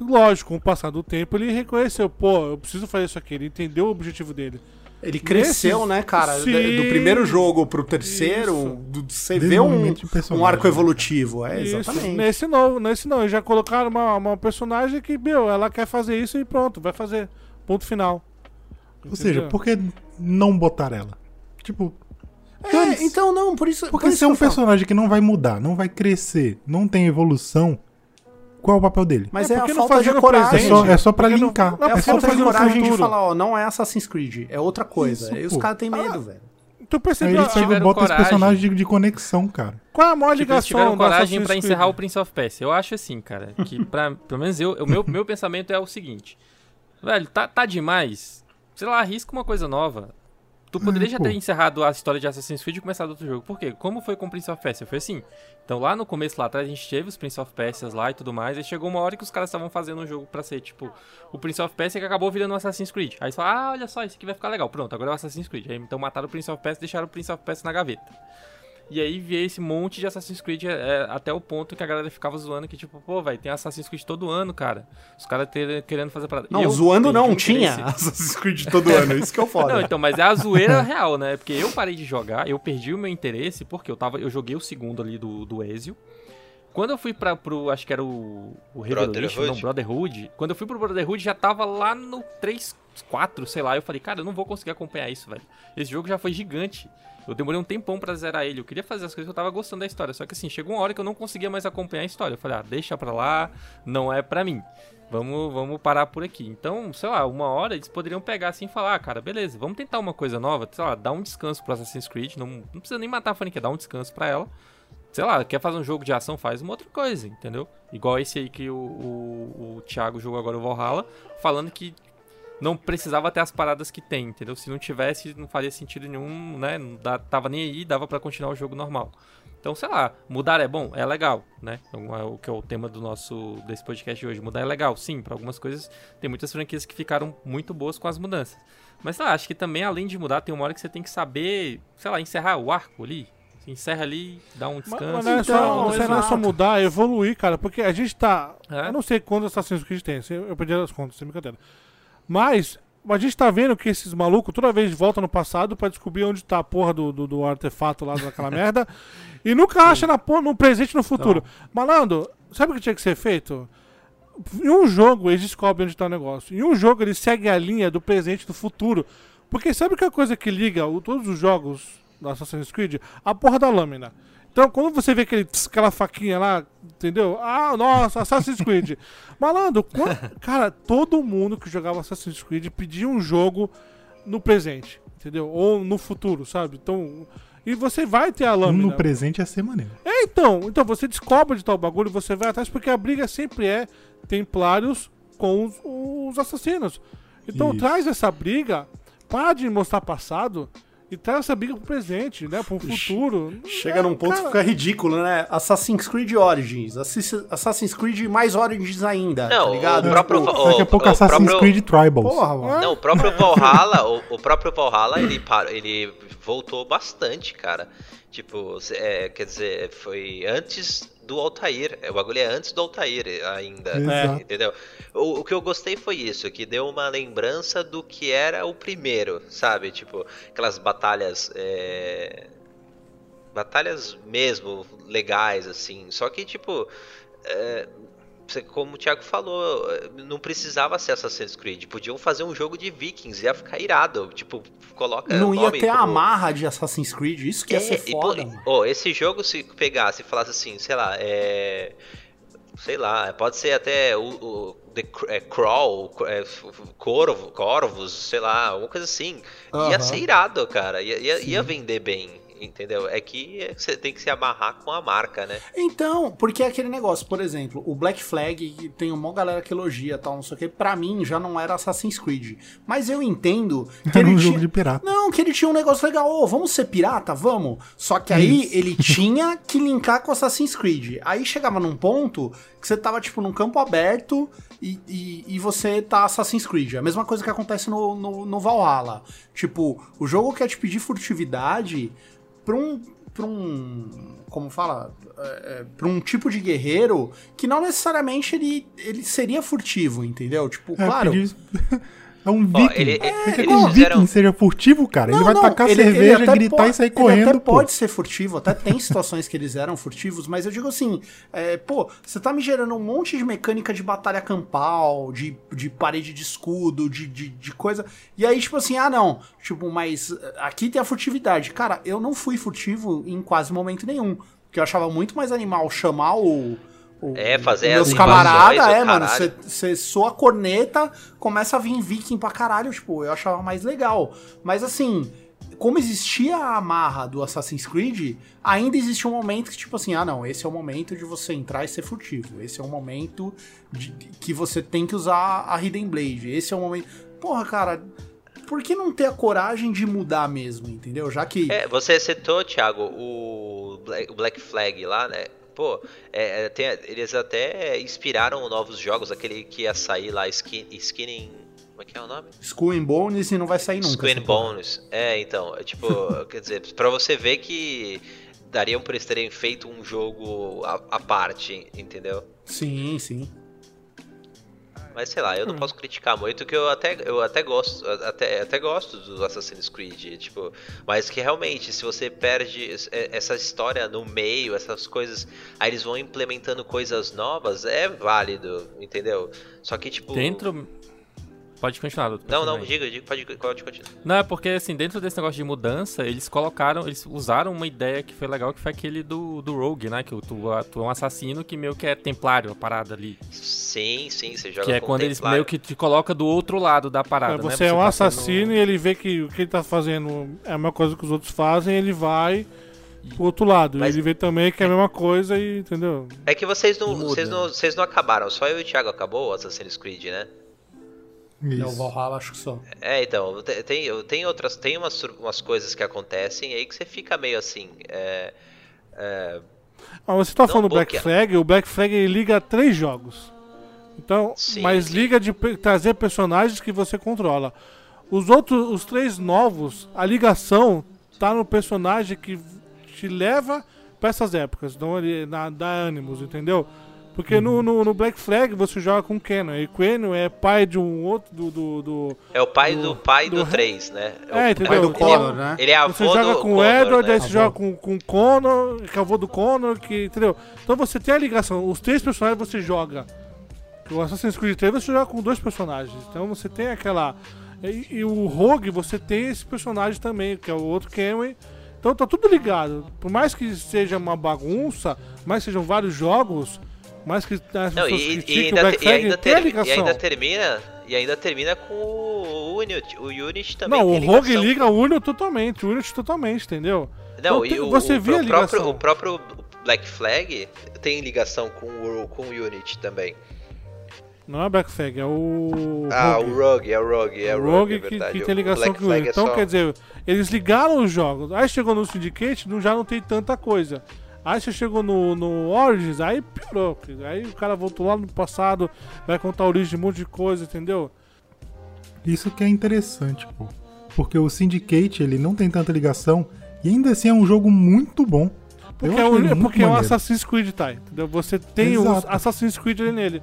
Lógico, com o passar do tempo, ele reconheceu, pô, eu preciso fazer isso aqui. Ele entendeu o objetivo dele. Ele cresceu, Nesses- né, cara? Sim. Do primeiro jogo pro terceiro, do- você vê um, um arco evolutivo. É, Isso. exatamente. Nesse não, nesse não. Eles já colocaram uma, uma personagem que, meu, ela quer fazer isso e pronto, vai fazer. Ponto final. Ou seja, por que não botar ela? Tipo, É, então não, por isso. porque por isso se é um personagem que não vai mudar, não vai crescer, não tem evolução, qual é o papel dele? Mas É, é, porque a não falta fazer de É coragem. presente. só, é só pra Porque não- linkar. não, É a é só falta pra de coragem de falar, ó, não é Assassin's Creed, é outra coisa. Isso, Aí os caras têm medo, velho. Tu Aí percebeu ele a- só tiveram bota os coragem. personagens de, de conexão, cara. qual é a maior Tipo, eles ligação tiveram do coragem Assassin's pra Creed? encerrar o Prince of Persia. Eu acho assim, cara, que pra, pelo menos eu, o meu, meu pensamento é o seguinte. Velho, tá, tá demais. Sei lá, arrisca uma coisa nova. Tu poderia já pô. ter encerrado a história de Assassin's Creed e começado outro jogo. Por quê? Como foi com o Prince of Persia? Foi assim. Então lá no começo, lá atrás, a gente teve os Prince of Persias lá e tudo mais. Aí chegou uma hora que os caras estavam fazendo um jogo pra ser, tipo, o Prince of Persia que acabou virando o Assassin's Creed. Aí fala, ah, olha só, isso aqui vai ficar legal. Pronto, agora é o Assassin's Creed. Aí então mataram o Prince of Persia e deixaram o Prince of Persia na gaveta. E aí veio esse monte de Assassin's Creed é, até o ponto que a galera ficava zoando que, tipo, pô, vai tem Assassin's Creed todo ano, cara. Os caras querendo fazer parada. Não, Eu zoando não, o tinha interesse. Assassin's Creed todo ano, isso que eu foda. Não, então, mas é a zoeira real, né? Porque eu parei de jogar, eu perdi o meu interesse, porque eu tava. Eu joguei o segundo ali do, do Ezio. Quando eu fui pra, pro. Acho que era o. O Brotherhood? não, Brotherhood. Quando eu fui pro Brotherhood já tava lá no 3, 4, sei lá. Eu falei, cara, eu não vou conseguir acompanhar isso, velho. Esse jogo já foi gigante. Eu demorei um tempão pra zerar ele. Eu queria fazer as coisas que eu tava gostando da história. Só que assim, chegou uma hora que eu não conseguia mais acompanhar a história. Eu falei, ah, deixa pra lá, não é pra mim. Vamos, vamos parar por aqui. Então, sei lá, uma hora eles poderiam pegar assim e falar, ah, cara, beleza, vamos tentar uma coisa nova, sei lá, dar um descanso pro Assassin's Creed. Não, não precisa nem matar a franquia, dar um descanso pra ela. Sei lá, quer fazer um jogo de ação, faz uma outra coisa, entendeu? Igual esse aí que o, o, o Thiago jogou agora, o Valhalla, falando que não precisava ter as paradas que tem, entendeu? Se não tivesse, não faria sentido nenhum, né? Não tava nem aí, dava pra continuar o jogo normal. Então, sei lá, mudar é bom? É legal, né? Então, é o que é o tema do nosso desse podcast de hoje. Mudar é legal, sim, para algumas coisas. Tem muitas franquias que ficaram muito boas com as mudanças. Mas sei lá, acho que também além de mudar, tem uma hora que você tem que saber, sei lá, encerrar o arco ali. Você encerra ali, dá um Mas, descanso. mas não é só, Então, não é só mudar, é evoluir, cara. Porque a gente tá. É? Eu não sei quantos Assassin's Creed tem, eu eu perdi as contas, sem brincadeira. Mas a gente tá vendo que esses malucos toda vez voltam no passado pra descobrir onde tá a porra do, do, do artefato lá daquela merda. E nunca acha na porra, no presente e no futuro. Malandro, sabe o que tinha que ser feito? Em um jogo eles descobrem onde tá o negócio. Em um jogo eles seguem a linha do presente e do futuro. Porque sabe que a coisa que liga o- todos os jogos do Assassin's Creed? A porra da lâmina. Então, quando você vê aquele, tss, aquela faquinha lá, entendeu? Ah, nossa, Assassin's Creed. Malandro, quan- cara, todo mundo que jogava Assassin's Creed pedia um jogo no presente, entendeu? Ou no futuro, sabe? Então, e você vai ter a lâmina. no presente ia ser maneiro. É, então, então você descobre de tal bagulho, você vai atrás, porque a briga sempre é templários com os, os assassinos. Então Isso. traz essa briga, para de mostrar passado e traz essa briga pro presente, né? Pro futuro. Chega É, num ponto que cara, fica ridículo, né? Assassin's Creed Origins, Assass- Assassin's Creed mais Origins ainda, Não, tá ligado? o próprio- Tipo, o- Daqui a pouco o Assassin's próprio- Creed Tribals. porra, mano. Não, o próprio Valhalla, o, o próprio Valhalla, ele, parou, ele voltou bastante, cara. Tipo, é, quer dizer, foi antes do Altair. O bagulho é antes do Altair ainda. Exato. Entendeu? O, o que eu gostei foi isso, que deu uma lembrança do que era o primeiro, sabe? Tipo, aquelas batalhas. é, Batalhas mesmo legais, assim. Só que, tipo. é, como o Thiago falou, não precisava ser Assassin's Creed. Podiam fazer um jogo de Vikings, ia ficar irado. Tipo, coloca. Não ia ter a como- amarra de Assassin's Creed, isso que ia ser é, e, pô, foda, e- ó, esse jogo, se pegasse e falasse assim, sei lá, é. Sei lá, pode ser até o, o The é, Crawl, é, Corvo, Corvos, sei lá, alguma coisa assim. Ia Aham. ser irado, cara. Ia, ia, ia vender bem, entendeu? É que você tem que se amarrar com a marca, né? Então, porque é aquele negócio, por exemplo, o Black Flag, que tem uma galera que elogia tal, não sei o que, pra mim já não era Assassin's Creed. Mas eu entendo que Era ele um tinha... jogo de pirata. Não, que ele tinha um negócio legal, ô, vamos ser pirata? Vamos. Só que aí ele tinha que linkar com Assassin's Creed. Aí chegava num ponto que você tava, tipo, num campo aberto e, e, e você tá Assassin's Creed. É a mesma coisa que acontece no, no, no Valhalla. Tipo, o jogo quer te pedir furtividade pra um. pra um. Como fala? É, é, pra um tipo de guerreiro que não necessariamente ele, ele seria furtivo, entendeu? Tipo, É, claro. é um viking. ele- Você quer eles que um fizeram- viking seja furtivo, cara? ele Não, vai não, tacar ele- ele cerveja, até gritar e sair Ele correndo, até pô. pode ser furtivo, até tem situações que eles eram furtivos, mas eu digo assim, é, pô, você tá me gerando um monte de mecânica de batalha campal, de, de parede de escudo, de, de, de coisa, e aí tipo assim, ah não, tipo, mas eh, aqui tem a furtividade. Cara, eu não fui furtivo em quase momento nenhum, porque eu achava muito mais animal chamar o... É, fazer meus as camaradas, é, mano, você soa a corneta, começa a vir viking pra caralho, tipo, eu achava mais legal. Mas assim, como existia a amarra do Assassin's Creed, ainda existia um momento que, tipo assim, ah não, esse é o momento de você entrar e ser furtivo. Esse é o momento de- que você tem que usar a Hidden Blade. Esse é o momento. Porra, cara. Por que não ter a coragem de mudar mesmo, entendeu? Já que. É, você citou, Thiago, o Black Flag lá, né? Pô, é, é, tem- eles até inspiraram novos jogos, aquele que ia sair lá, skin, Skinning. Como é que é o nome? Skull and Bones e não vai sair nunca. Essa porra. Bones. É, então, é tipo, quer dizer, pra você ver que dariam por eles terem feito um jogo à parte, entendeu? Sim, sim. Mas sei lá, eu não posso criticar muito, que eu até, eu até gosto, até, até gosto do Assassin's Creed, tipo, mas que realmente, se você perde é- essa história no meio, essas coisas, aí eles vão implementando coisas novas, é válido, entendeu? Só que, tipo. Dentro. Pode continuar, doutor. Não, não, diga, diga, pode, pode continuar. Não, é porque assim, dentro desse negócio de mudança, eles colocaram, eles usaram uma ideia que foi legal, que foi aquele do, do Rogue, né? Que tu, tu é um assassino que meio que é templário a parada ali. Sim, sim, você joga Que é quando eles meio que te coloca do outro lado da parada, É, né? você é um tá assassino sendo- e ele vê que o que ele tá fazendo é a mesma coisa que os outros fazem, ele vai pro outro lado. Mas- Ele vê também que é a mesma coisa e, entendeu? É que vocês não, vocês não, vocês não acabaram, só eu e o Thiago acabou o Assassin's Creed, né? É o Isso. Valhalla, acho que só. É, então, te- tem, tem outras, tem umas, umas coisas que acontecem aí que você fica meio assim, é, É, Ah, você tá Não falando do Black. Flag, o Black Flag ele liga a três jogos. Então, Sim, mas sim. liga de trazer personagens que você controla. Os outros, os três novos, a ligação tá no personagem que te leva pra essas épocas, então ele na, dá ânimos, entendeu? Porque no, no, no Black Flag você joga com o Kenan, e o Kenan é pai de um outro do. do, do- é o pai Do- do, pai do do Re- 3, né? É, o pai entendeu? do Ele- Connor, né? Ele é avô Você joga do com o Edward, né? aí você joga com, com o Connor, que é o avô do Connor, que, entendeu? Então você tem a ligação, os três personagens você joga. O Assassin's Creed 3 você joga com dois personagens, então você tem aquela. E, e o Rogue você tem esse personagem também, que é o outro Kenway. Então tá tudo ligado. Por mais que seja uma bagunça, mais que sejam vários jogos, mais que as Não, pessoas e, e o ainda, Black te- e, ainda ter- e ligação. ainda termina e ainda termina com o Unity, o Unity também Não, o Rogue ligação liga o Unity totalmente, o Unity totalmente, entendeu? Não, Então, e tem- o, você o, vê a o próprio, ligação. o próprio Black Flag tem ligação com o, com o Unity também. Não é Black Flag, é o. Ah, Rogue. o Rogue, é o Rogue, é o o Rogue, Rogue é que, que tem O ligação com Flag ele. é Então, só- quer dizer, eles ligaram os jogos. Aí chegou no Syndicate, não- já não tem tanta coisa. Aí você chegou no, no Origins, aí piorou. porque Aí o cara voltou lá no passado, vai contar a origem de um monte de coisa, entendeu? Isso que é interessante, pô. Porque o Syndicate, ele não tem tanta ligação e ainda assim é um jogo muito bom. Porque, é, um, ele é muito porque é um. Assassin's Creed, tá? Entendeu? Você tem o Exato. Assassin's Creed ali nele.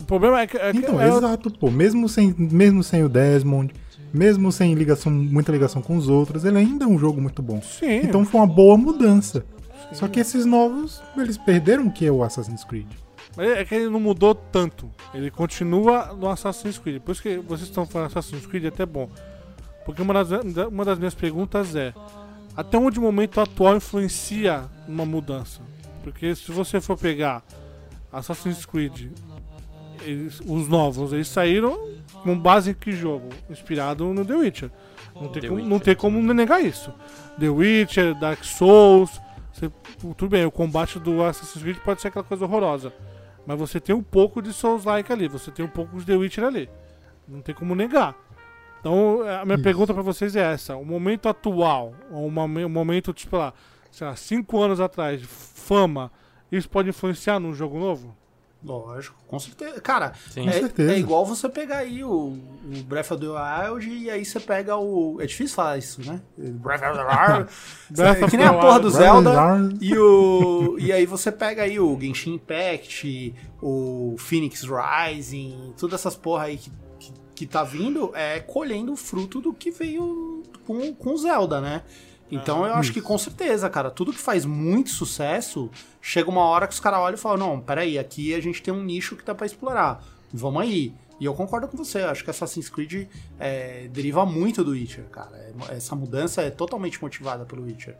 O problema é que. É Então, é- exato, pô. Mesmo sem, mesmo sem o Desmond, mesmo sem ligação, muita ligação com os outros, ele ainda é um jogo muito bom. Sim. Então foi uma boa mudança. Só que esses novos, eles perderam o que é o Assassin's Creed. Mas é que ele não mudou tanto. Ele continua no Assassin's Creed. Por isso que vocês estão falando Assassin's Creed é até bom. Porque uma das, uma das minhas perguntas é: até onde o momento atual influencia uma mudança? Porque se você for pegar Assassin's Creed, eles- os novos, eles saíram com base em que jogo? Inspirado no The Witcher. Não tem, como, Witcher. não tem como negar isso. The Witcher, Dark Souls. Você- tudo bem, o combate do Assassin's Creed pode ser aquela coisa horrorosa. Mas você tem um pouco de Souls-like ali, você tem um pouco de The Witcher ali. Não tem como negar. Então, a minha Isso. pergunta pra vocês é essa: o momento atual, ou um momen- um momento, tipo lá, sei lá, cinco anos atrás, de fama, isso pode influenciar num jogo novo? Lógico, com certeza. Cara, Sim. é, certeza. é igual você pegar aí o, o Breath of the Wild e aí você pega o. É difícil falar isso, né? Breath of the Wild. É of que nem a porra do Zelda. E, o, e aí você pega aí o Genshin Impact, o Phoenix Rising, todas essas porra aí que, que, que tá vindo, é colhendo o fruto do que veio com, com Zelda, né? Então eu acho que com certeza, cara, tudo que faz muito sucesso, chega uma hora que os caras olham e falam, não, peraí, aqui a gente tem um nicho que dá pra explorar. Vamos aí. E eu concordo com você, eu acho que Assassin's Creed é, deriva muito do Witcher, cara. É- Essa mudança é totalmente motivada pelo Witcher.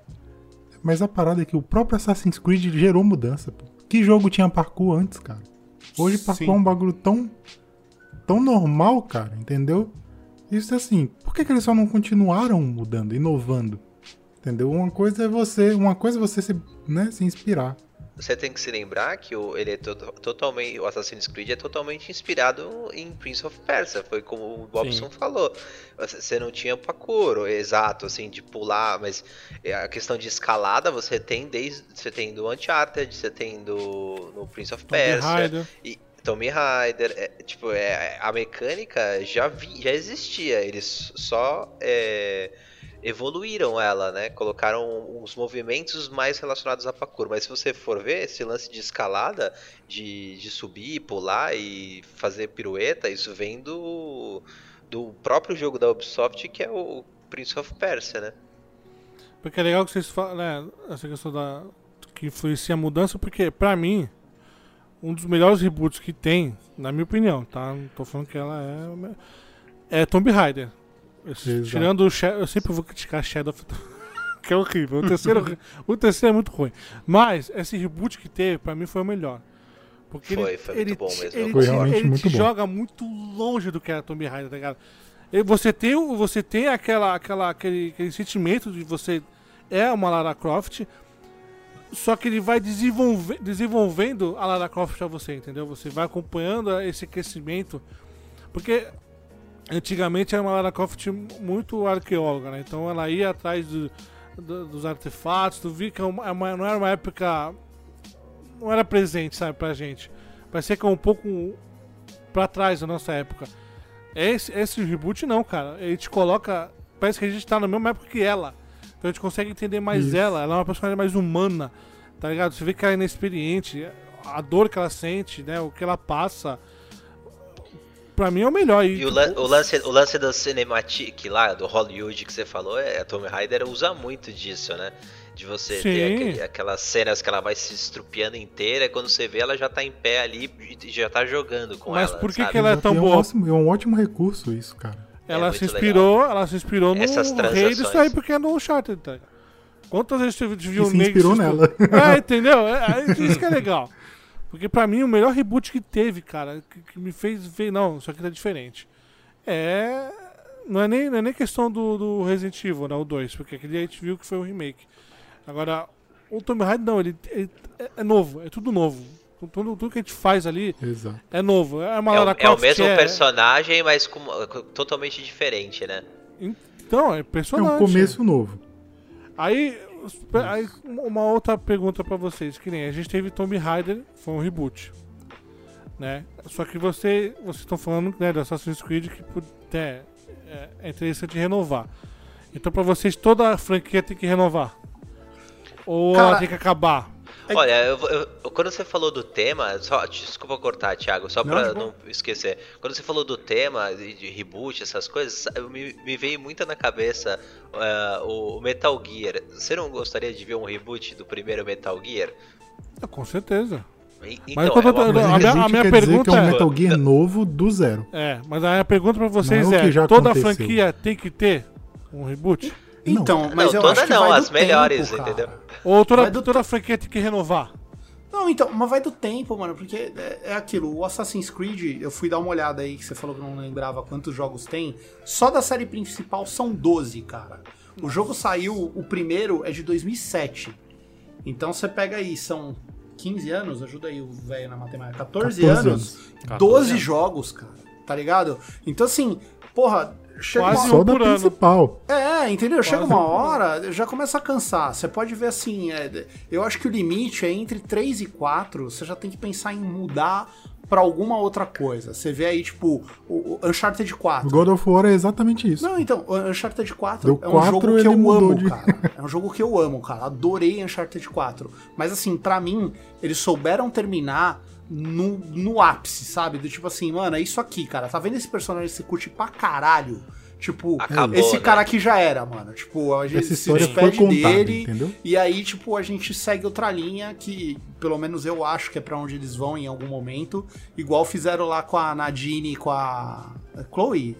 Mas a parada é que o próprio Assassin's Creed gerou mudança, pô. Que jogo tinha parkour antes, cara? Hoje parkour Sim. é um bagulho tão. tão normal, cara, entendeu? Isso assim, por que, que eles só não continuaram mudando, inovando? Entendeu? Uma coisa é você. Uma coisa é você se, né, se inspirar. Você tem que se lembrar que o, ele é to- totalmente, o Assassin's Creed é totalmente inspirado em Prince of Persia, foi como o Bobson falou. Você não tinha parkour, exato, assim, de pular, mas é, a questão de escalada você tem desde, você tem do Uncharted, você tem do no Prince of Persia, e Tomb Raider, é, tipo, é, a mecânica já, vi, já existia, eles só é, evoluíram ela, né? Colocaram os movimentos mais relacionados a parkour. Mas se você for ver, esse lance de escalada, de, de subir, pular e fazer pirueta, isso vem do, do próprio jogo da Ubisoft, que é o Prince of Persia, né? Porque é legal que vocês falam, né, essa questão da que influencia a mudança, porque pra mim um dos melhores reboots que tem, na minha opinião, tá? Não tô falando que ela é é Tomb Raider. Exato. Tirando o Shadow, eu sempre vou criticar Shadow of the- que é horrível. O terceiro, o terceiro é muito ruim. Mas esse reboot que teve, pra mim foi o melhor. Porque Foi, ele, foi muito ele bom mesmo, Ele, Foi realmente ele muito te bom. joga muito longe do que era Tomb Raider, tá ligado? E Você tem, o- você tem aquela, aquela, aquele, aquele sentimento de você é uma Lara Croft, só que ele vai desenvolve, desenvolvendo a Lara Croft pra você, entendeu? Você vai acompanhando esse crescimento. Porque antigamente era uma Lara Croft muito arqueóloga, né? Então ela ia atrás do- do- dos artefatos. Tu via que é é uma- não era uma época. Não era presente, sabe, pra gente. Parecia que é um pouco pra trás da nossa época. Esse, esse reboot não, cara. Ele te coloca. Parece que a gente tá na mesma época que ela. Então a gente consegue entender mais Isso. ela. Ela é uma personagem mais humana, tá ligado? Você vê que ela é inexperiente, a dor que ela sente, né? O que ela passa. Pra mim é o melhor. E o, lan- o lance, o lance do Cinematic lá, do Hollywood que você falou, é, a Tomb Raider usa muito disso, né? De você ter Sim. aquele- aquelas cenas que ela vai se estrupiando inteira, e quando você vê, ela já tá em pé ali e já tá jogando com Mas ela. por que que ela é tão e um boa? ótimo- é um ótimo recurso isso, cara. Ela É se inspirou, ela se inspirou no Essas rei disso aí porque é no Uncharted, tá? Quantas vezes você viu E um se negro inspirou se nela. É, entendeu? É, é isso que é legal. Porque pra mim o melhor reboot que teve, cara, que, que me fez ver, não, isso aqui tá diferente. É. Não é nem, não é nem questão do, do Resident Evil, né? O 2, porque aquele a gente viu que foi o remake. Agora, o Tomb Raider não, ele, ele é, é novo, é tudo novo. Tudo, tudo que a gente faz ali Exato. é novo. É uma É o, Lara é o Croft mesmo é- personagem, mas com, totalmente diferente, né? Então, é É impressionante. um começo novo. Aí, aí, uma outra pergunta pra vocês, que nem a gente teve Tomb Raider, foi um reboot, né? Só que você, vocês estão falando né, do Assassin's Creed que pu- é, é, interessante renovar. Então pra vocês toda a franquia tem que renovar? Ou ela Cara, tem que acabar? É- Olha, eu, eu- quando você falou do tema, só, desculpa cortar, Thiago, só Não, pra não esquecer. Quando você falou do tema, de, reboot, essas coisas, me, me veio muito na cabeça eh, o Metal Gear. Você não gostaria de ver um reboot do primeiro Metal Gear? Ah, com certeza. E- Mas Então, é eu tô- uma Mas a a, minha- a gente minha quer dizer que pergunta é um é- Metal Gear novo do zero. É, mas a minha pergunta pra vocês Não é é, toda aconteceu. franquia tem que ter um reboot? Então, Não. mas Não, eu toda acho que não, vai as do melhores, tempo, cara. entendeu? Ou toda, Vai do toda franquia tem que renovar? Não, então, mas vai do tempo, mano, porque é, é aquilo, o Assassin's Creed, eu fui dar uma olhada aí, que você falou que não lembrava quantos jogos tem, só da série principal são 12, cara. O jogo saiu, o primeiro é de 2007. Então você pega aí, são 15 anos, ajuda aí o velho na matemática, 14, 14 anos, anos. 12 jogos, cara, tá ligado? Então assim, porra, chega Quase uma... um Só da principal. É, entendeu? Chega Quase uma um por hora, já começa a cansar. Você pode ver assim, é, eu acho que o limite é entre 3 e 4, você já tem que pensar em mudar pra alguma outra coisa. Você vê aí, tipo, o, Uncharted O 4. God of War é exatamente isso. Não, então, Uncharted 4 Do é um 4 jogo que eu amo, de- cara. É um jogo que eu amo, cara. Adorei Uncharted 4. Mas assim, pra mim, eles souberam terminar no, no ápice, sabe? Do tipo assim, mano, é isso aqui, cara. Tá vendo esse personagem que você curte pra caralho? Tipo, Acabou, esse né? cara aqui já era, mano. Tipo, a gente Essa se história foi despede contada, dele. entendeu? E aí, tipo, a gente segue outra linha que, pelo menos eu acho que é pra onde eles vão em algum momento. Igual fizeram lá com a Nadine e com a. a Chloe.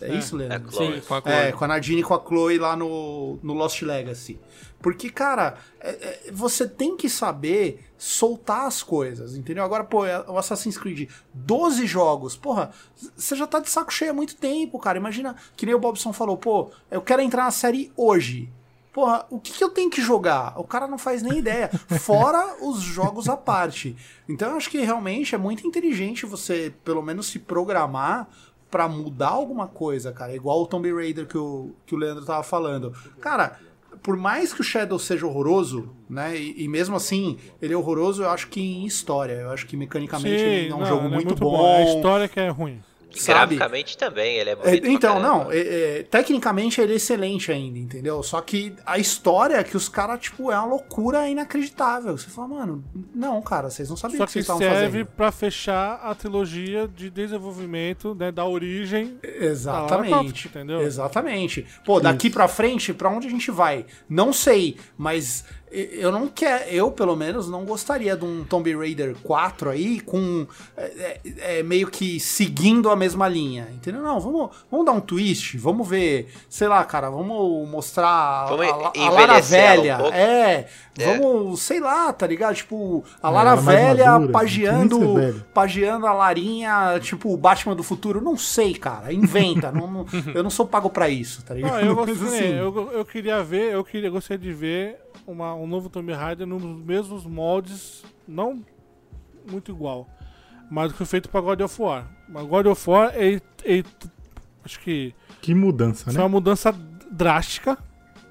É, É. isso, Leandro? É Chloe. Sim, com a Chloe. É, com a Nadine e com a Chloe lá no, no Lost Legacy. Porque, cara, é- é- você tem que saber soltar as coisas, entendeu? Agora, pô, é o Assassin's Creed, 12 jogos, porra, você já tá de saco cheio há muito tempo, cara. Imagina, que nem o Bobson falou, pô, eu quero entrar na série hoje. Porra, o que, que eu tenho que jogar? O cara não faz nem ideia. Fora os jogos à parte. Então eu acho que realmente é muito inteligente você, pelo menos, se programar pra mudar alguma coisa, cara. Igual o Tomb Raider que o, que o Leandro tava falando. Cara, por mais que o Shadow seja horroroso, né? E, e mesmo assim, ele é horroroso, eu acho que em história. Eu acho que mecanicamente ele é um não, jogo ele muito, É bom. A história que é ruim. Sabe? Graficamente também, ele é É, bonito pra então, não, é- é, tecnicamente ele é excelente ainda, entendeu? Só que a história é que os caras, tipo, é uma loucura inacreditável. Você fala, mano, não, cara, vocês não sabiam Só o que que vocês estavam serve fazendo. pra fechar a trilogia de desenvolvimento, né, da origem. Lara Croft, Exatamente. entendeu? Exatamente. Pô, daqui pra frente, pra onde a gente vai? Não sei, mas eu não quero, eu pelo menos não gostaria de um Tomb Raider 4 aí com é, é, é, meio que seguindo a mesma linha, entendeu? Não, vamos, vamos dar um twist, vamos ver, sei lá, cara, vamos mostrar Vamos a, a, a Lara um velha, pouco. é, É. vamos, sei lá, tá ligado? Tipo, a É, Lara mais velha madura, pagiando, pagiando a Larinha, tipo, o Batman do futuro, não sei, cara, inventa, não, não- eu não sou pago pra isso, tá ligado? Não, eu, gosto- assim, eu, eu queria ver, eu queria, gostaria de ver uma, um novo Tomb Raider nos mesmos moldes, não muito igual, mas que foi feito pra God of War. Mas God of War, ele, ele- acho que Que mudança, foi né? uma mudança drástica,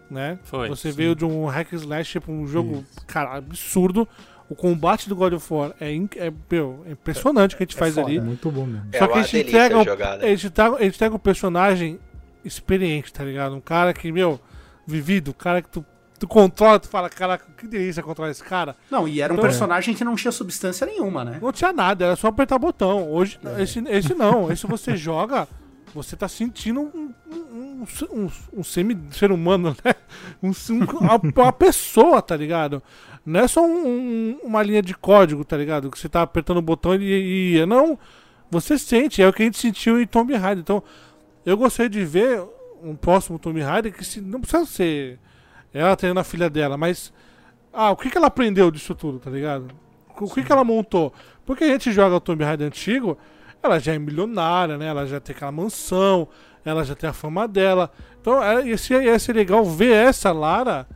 né? Foi, Você sim. veio de um hack and slash pra um jogo, cara, absurdo. O combate do God of War é, inc- é, meu, é impressionante o que a gente É faz foda. ali. Muito bom mesmo. É Só que a gente entrega um- né? A gente, a gente pega um personagem experiente, tá ligado? Um cara que, meu, vivido, um cara que tu, tu controla, tu fala, caraca, que delícia controlar esse cara. Não, e era um Então- personagem que não tinha substância nenhuma, né? Não tinha nada, era só apertar botão. Hoje, esse, esse não. Esse você joga, você tá sentindo um, um, um, um, um semi-ser humano, né? Um, um- uma, uma pessoa, tá ligado? Não é só um- um- uma linha de código, tá ligado? Que você tá apertando o botão e e ia. Não, você sente. É o que a gente sentiu em Tomb Raider. Então, eu gostaria de ver um próximo Tomb Raider que se, não precisa ser ela treinando a filha dela, mas. Ah, o que, que ela aprendeu disso tudo, tá ligado? O que, que ela montou? Porque a gente joga o Tomb Raider antigo, ela já é milionária, né? Ela já tem aquela mansão, ela já tem a fama dela. Então ia, ser, ia ser legal ver essa Lara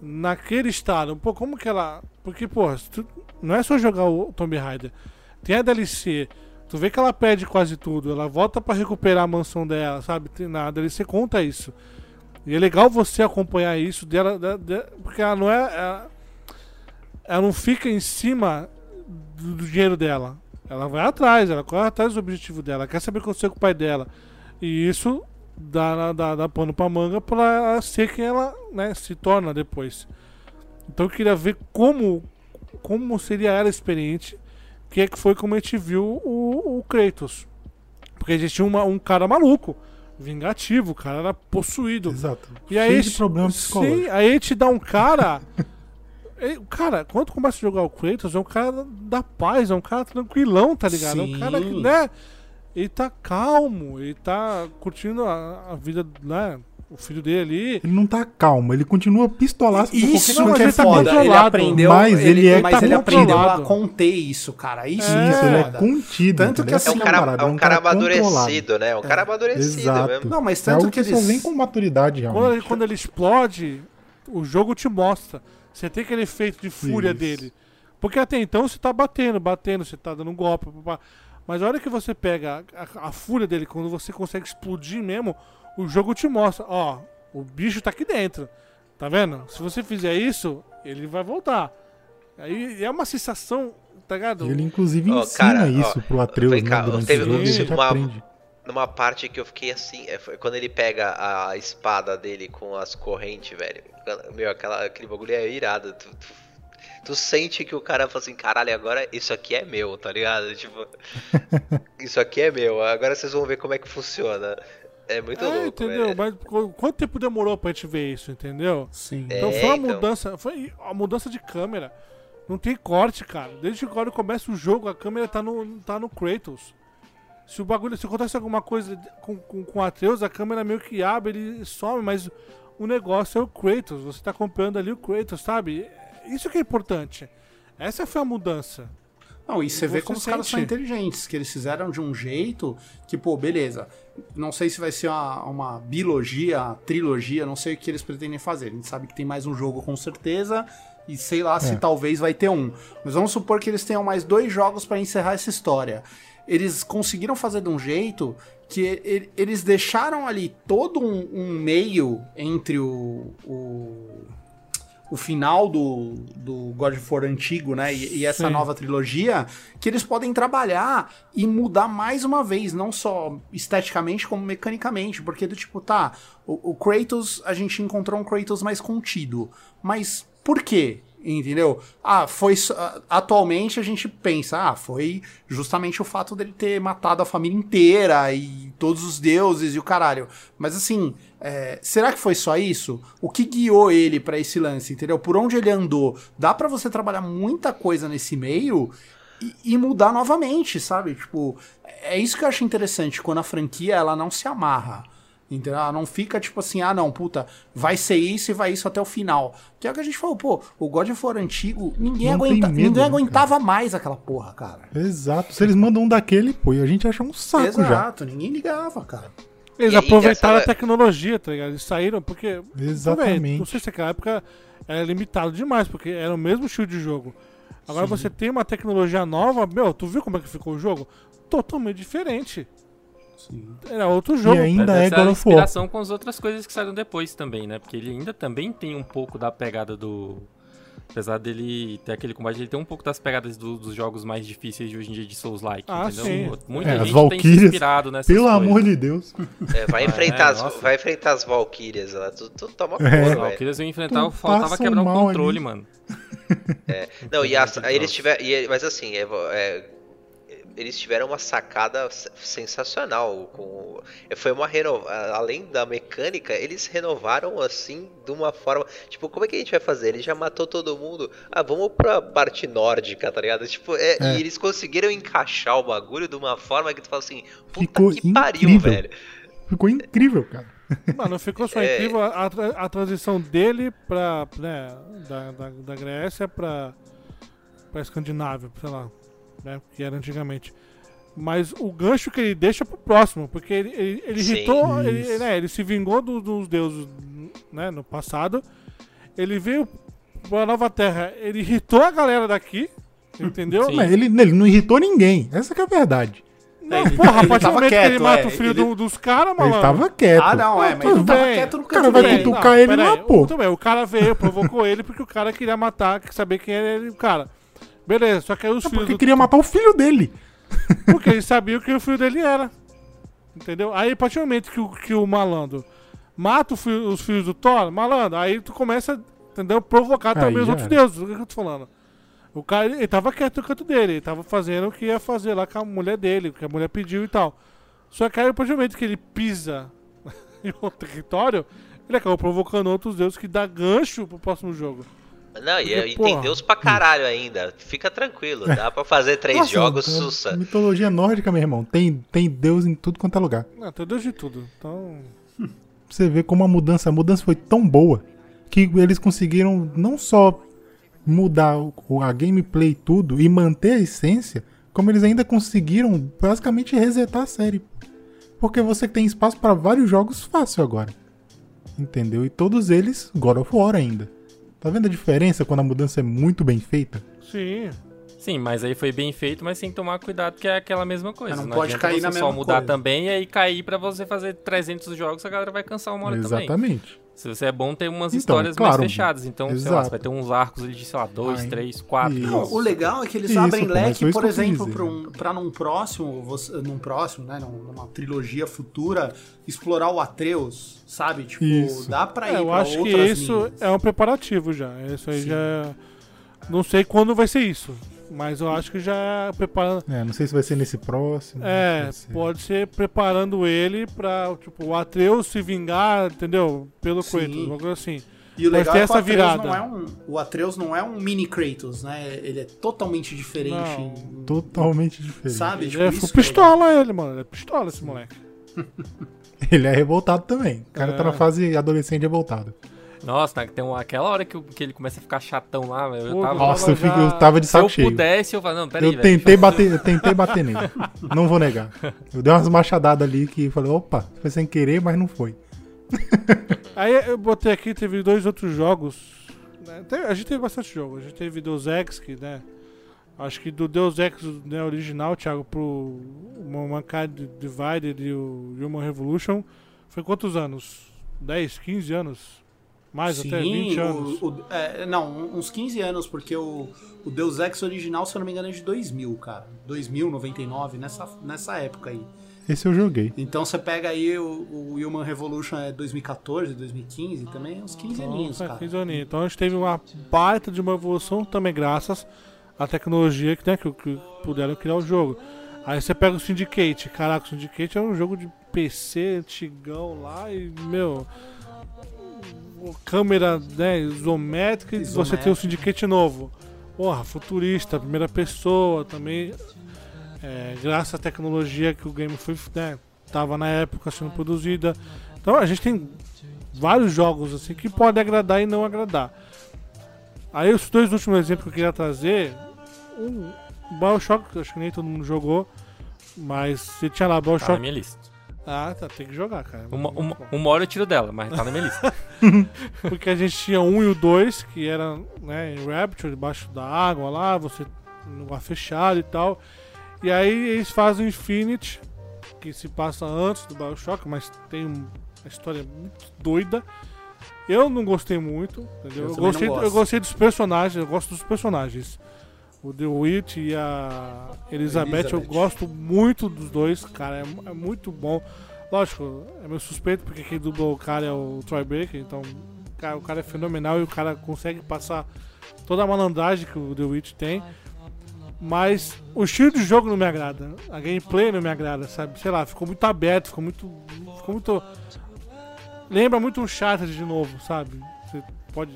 naquele estado. Pô, como que ela. Porque, pô, não é só jogar o Tomb Raider. Tem a DLC. Tu vê que ela perde quase tudo. Ela volta pra recuperar a mansão dela, sabe? Tem na DLC conta isso. E é legal você acompanhar isso dela, porque ela não é. Ela, ela não fica em cima do, do dinheiro dela. Ela vai atrás, ela corre atrás do objetivo dela, quer saber o que aconteceu com o pai dela. E isso dá, dá, dá pano pra manga pra ela ser quem ela né, se torna depois. Então eu queria ver como, como seria ela experiente, que é que foi como a gente viu o, o Kratos. Porque existia uma, um cara maluco, vingativo, o cara era possuído. Exato. E aí, Cheio de problema psicológico. Sim, aí te dá um cara. Cara, quando começa a jogar o Kratos, é um cara da paz, é um cara tranquilão, tá ligado? É um cara que, Sim. né? Ele tá calmo, ele tá curtindo a, a vida, né? O filho dele ali. Ele não tá calmo, ele continua pistolaço por Isso qualquer Não, que mas é ele tá foda. Ele controlado. aprendeu, Mas ele é- mas tá ele aprendeu a conter isso, cara. Isso, É, Isso, ele é contido. Tanto que entendeu? assim, É um Essa cara, parada, é um cara controlado. amadurecido, né? Um cara amadurecido Exato. mesmo. Não, mas É tanto algo que que só eles... vem com maturidade, Quando realmente. ele, quando ele explode, o jogo te mostra. Você tem aquele efeito de fúria Isso. dele. Porque até então você tá batendo, batendo, você tá dando um golpe. papá. Mas a hora que você pega a, a- a fúria dele, quando você consegue explodir mesmo, o jogo te mostra, ó, o bicho tá aqui dentro. Tá vendo? Se você fizer isso, ele vai voltar. Aí é uma sensação, tá ligado? Ele, inclusive, Ó, ensina cara, isso pro Atreus, vem né, cá, durante teve jogo, gente uma- aprende. Numa parte que eu fiquei assim, é, foi quando ele pega a espada dele com as correntes, velho. Meu, aquela, aquele bagulho é irado. Tu, tu, tu sente que o cara fala assim, caralho, agora isso aqui é meu, tá ligado? Tipo, isso aqui é meu, agora vocês vão ver como é que funciona. É muito É, louco, entendeu? velho. Mas qu- quanto tempo demorou pra gente ver isso, entendeu? Sim. É, Então foi uma então. mudança, foi a mudança de câmera. Não tem corte, cara. Desde que quando começa o jogo, a câmera tá no, tá no Kratos. Se o bagulho, se acontece alguma coisa com, com, com o Atreus, a câmera meio que abre, ele some, mas o negócio é o Kratos. Você tá acompanhando ali o Kratos, sabe? Isso que é importante. Essa foi a mudança. Não, e você vê como os caras são inteligentes, que eles fizeram de um jeito que, pô, beleza. Não sei se vai ser uma, uma bilogia, trilogia, não sei o que eles pretendem fazer. A gente sabe que tem mais um jogo com certeza, e sei lá se É. talvez vai ter um. Mas vamos supor que eles tenham mais dois jogos pra encerrar essa história. Eles conseguiram fazer de um jeito que eles deixaram ali todo um, um meio entre o, o, o final do, do God of War antigo, né? E, e essa Sim. nova trilogia, que eles podem trabalhar e mudar mais uma vez, não só esteticamente, como mecanicamente. Porque do tipo, tá, o, o Kratos, a gente encontrou um Kratos mais contido. Mas por quê? Entendeu? Ah, foi. Atualmente a gente pensa, ah, foi justamente o fato dele ter matado a família inteira e todos os deuses e o caralho. Mas assim, é, será que foi só isso? O que guiou ele pra esse lance, entendeu? Por onde ele andou? Dá pra você trabalhar muita coisa nesse meio e, e mudar novamente, sabe? Tipo, é isso que eu acho interessante quando a franquia ela não se amarra. Entendeu? Ela não fica tipo assim, ah não, puta, vai ser isso e vai isso até o final. Que é o que a gente falou, pô, o God of War antigo, ninguém, aguenta, medo, ninguém né, aguentava mais aquela porra, cara. Exato. Se eles mandam um daquele, pô, a gente acha um saco já. Exato, ninguém ligava, cara. Eles aí, aproveitaram essa- a tecnologia, tá ligado? Eles saíram porque. Exatamente. Não sei se naquela época era limitado demais, porque era o mesmo estilo de jogo. Agora você tem uma tecnologia nova, meu, tu viu como é que ficou o jogo? Totalmente diferente. Era outro jogo. E ainda é ser God of War. inspiração com as outras coisas que saíram depois também, né? Porque ele ainda também tem um pouco da pegada do. Apesar dele ter aquele combate, ele tem um pouco das pegadas do- dos jogos mais difíceis de hoje em dia de Souls-like, Ah, entendeu? sim. Muita É, gente tem se Valkyrias, inspirado nessas Pelo coisas. amor de Deus. É, vai, Ah, enfrentar é, as, nossa. vai enfrentar as Valkyrias lá. Tu, tu toma É. porra, As velho. Valkyrias eu ia enfrentar, Tu faltava quebrar o controle, ali. mano. Não, e as- eles tiveram. e Mas assim, é, é, eles tiveram uma sacada se- sensacional. Com, foi uma renova, Além da mecânica, eles renovaram assim de uma forma. Tipo, como é que a gente vai fazer? Ele já matou todo mundo. Ah, vamos pra parte nórdica, tá ligado? Tipo, é, É. e eles conseguiram encaixar o bagulho de uma forma que tu fala assim, puta Ficou que pariu, incrível. velho. Ficou incrível, cara. Mano, ficou só É. incrível a, a transição dele pra. Né, da, da, da Grécia pra. pra Escandinávia, sei lá. Né, que era antigamente. Mas o gancho que ele deixa pro próximo, porque ele, ele, ele Sim. irritou, ele, né, ele se vingou do- dos deuses né, no passado. Ele veio pra Nova Terra, ele irritou a galera daqui, entendeu? Sim. Mas ele, ele não irritou ninguém. Essa que é a verdade. Não, Ele- porra, a ele partir do momento que ele quieto, mata é, o filho ele- do- dos caras, Ele mano. tava quieto. Ah, não, é, mas ele tava bem. quieto no O cara canto vai cutucar ele lá, pô. Tudo bem, o cara veio, provocou ele porque o cara queria matar, saber quem era ele, o cara. Beleza, só que aí os É filhos. porque do- queria matar o filho dele. Porque eles sabiam quem o filho dele era. Entendeu? Aí, a partir do momento que o, que o malandro mata o filho- os filhos do Thor, malandro, aí tu começa, entendeu? Provocar Aí também os outros era. deuses. O que eu tô falando? O cara, ele, ele tava quieto no canto dele, ele tava fazendo o que ia fazer lá com a mulher dele, o que a mulher pediu e tal. Só que aí, a partir do momento que ele pisa em outro território, ele acabou provocando outros deuses que dá gancho pro próximo jogo. Não, e, Porque, tem. Deus pra caralho ainda. Fica tranquilo, dá pra fazer três Nossa, jogos a sussa. Mitologia nórdica, meu irmão. Tem, tem Deus em tudo quanto é lugar. Não, tem deus de tudo. Então. Pra Você vê como a mudança, a mudança foi tão boa que eles conseguiram não só mudar o- a gameplay e tudo e manter a essência, como eles ainda conseguiram basicamente resetar a série. Porque você tem espaço para vários jogos fácil agora. Entendeu? E todos eles God of War ainda. Tá vendo a diferença quando a mudança é muito bem feita? Sim. Sim, mas aí foi bem feito, mas que tomar cuidado que é aquela mesma coisa. Não Não, pode cair você na só mesma mudar coisa. também e aí cair pra você fazer 300 jogos, a galera vai cansar uma hora também. Exatamente. Se você é bom, tem umas Então, histórias claro, mais fechadas. Então, sei lá, exato. você vai ter uns arcos ali de, sei lá, dois, Ai, três, quatro jogos. O legal é que eles Isso, abrem leque, por exemplo, pra, um, pra num próximo, você- num próximo, né, num- numa trilogia futura, explorar o Atreus, sabe? Tipo, Isso. dá pra ir É, eu pra acho que isso linhas. é um preparativo já. Isso aí Sim. já. é- Não sei quando vai ser isso. Mas eu acho que já é preparando. É, não sei se vai ser nesse próximo. É, pode ser. pode ser preparando ele pra, tipo, o Atreus se vingar, entendeu? Pelo Sim. Kratos, uma coisa assim. E o legal é que o essa Atreus, virada. não é um, o Atreus não é um mini Kratos, né? Ele é totalmente diferente. Não. Totalmente diferente. Sabe? Ele Tipo, é que é legal. pistola ele, mano. Ele é pistola esse moleque. Ele é revoltado também. O cara É. tá na fase adolescente revoltado. Nossa, né, tem uma, aquela hora que, que ele começa a ficar chatão lá, velho. Eu tava. Nossa, eu, já- fico- eu tava de se saco eu cheio. pudesse, eu falava, não, peraí, Eu tentei bater, eu tentei bater nele. Não vou negar. Eu dei umas machadadas ali que falei, opa, foi sem querer, mas não foi. Aí eu botei aqui, teve dois outros jogos. né? A gente teve bastante jogo. A gente teve Deus Ex, que, né? Acho que do Deus Ex né, original, Thiago, pro Mankind Divided e o Human Revolution, foi quantos anos? 10, 15 anos? Mais até 20 o- anos. o- é, não, uns 15 anos, porque o, o Deus Ex original, se eu não me engano, é de 2000, cara. 2000, 99, nessa, nessa época aí. Esse eu joguei. Então você pega aí o, o Human Revolution é 2014, 2015, também é uns 15 aninhos, Nossa, cara. 15 aninhos. Então a gente teve uma baita de uma evolução também graças à tecnologia que, né, que, que puderam criar o jogo. Aí você pega o Syndicate. Caraca, o Syndicate é um jogo de PC antigão lá e, meu. Câmera né, isométrica e você tem o Isométrica. Syndicate novo. Porra, futurista, primeira pessoa também. é, graças à tecnologia que o game foi, né, tava na época sendo produzida. Então a gente tem vários jogos assim que podem agradar e não agradar. Aí os dois últimos exemplos que eu queria trazer, um Bioshock, acho que nem todo mundo jogou, mas você tinha lá Tá na Bioshock. minha lista. Ah, tá, tem que jogar, cara. Uma, Muito uma, bom. uma hora eu tiro dela, mas tá na minha lista. Porque a gente tinha um e o dois, que era né, em Rapture, debaixo da água lá, você no lugar fechado e tal. E aí eles fazem o Infinity, que se passa antes do Bioshock, mas tem uma história muito doida. Eu não gostei muito, entendeu? Eu Eu, gostei, eu gostei dos personagens, eu gosto dos personagens. O The Witch e a Elizabeth, eu gosto muito dos dois, cara, é, é muito bom. Lógico, é meu suspeito porque quem dublou o cara é o Troy Baker, então cara, o cara é fenomenal e o cara consegue passar toda a malandragem que o The Witch tem. Mas o estilo de jogo não me agrada. A gameplay não me agrada, sabe? Sei lá, ficou muito aberto, ficou muito. Ficou muito. Lembra muito um Uncharted de novo, sabe? Você pode.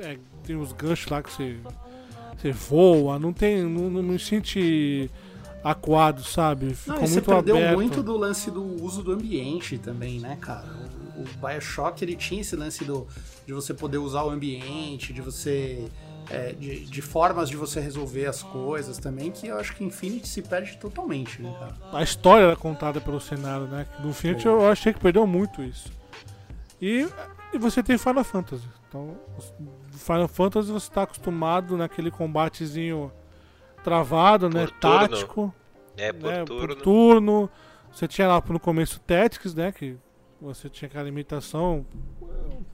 é, tem os ganchos lá que você. Você voa, não tem. Não, não me sente acuado, sabe? Ficou Não, e você perdeu aberto. muito do lance do uso do ambiente também, né, cara? O, o Bioshock, ele tinha esse lance do, de você poder usar o ambiente, de você... é, de, de formas de você resolver as coisas também, que eu acho que Infinity se perde totalmente, né, cara? a história era contada pelo cenário, né? No Infinity eu achei que perdeu muito isso. E, e você tem Final Fantasy. Então, Final Fantasy você está acostumado naquele combatezinho travado, né? Por turno. Tático, É, por né? turno. por turno. Você tinha lá no começo Tactics, né? Que você tinha aquela limitação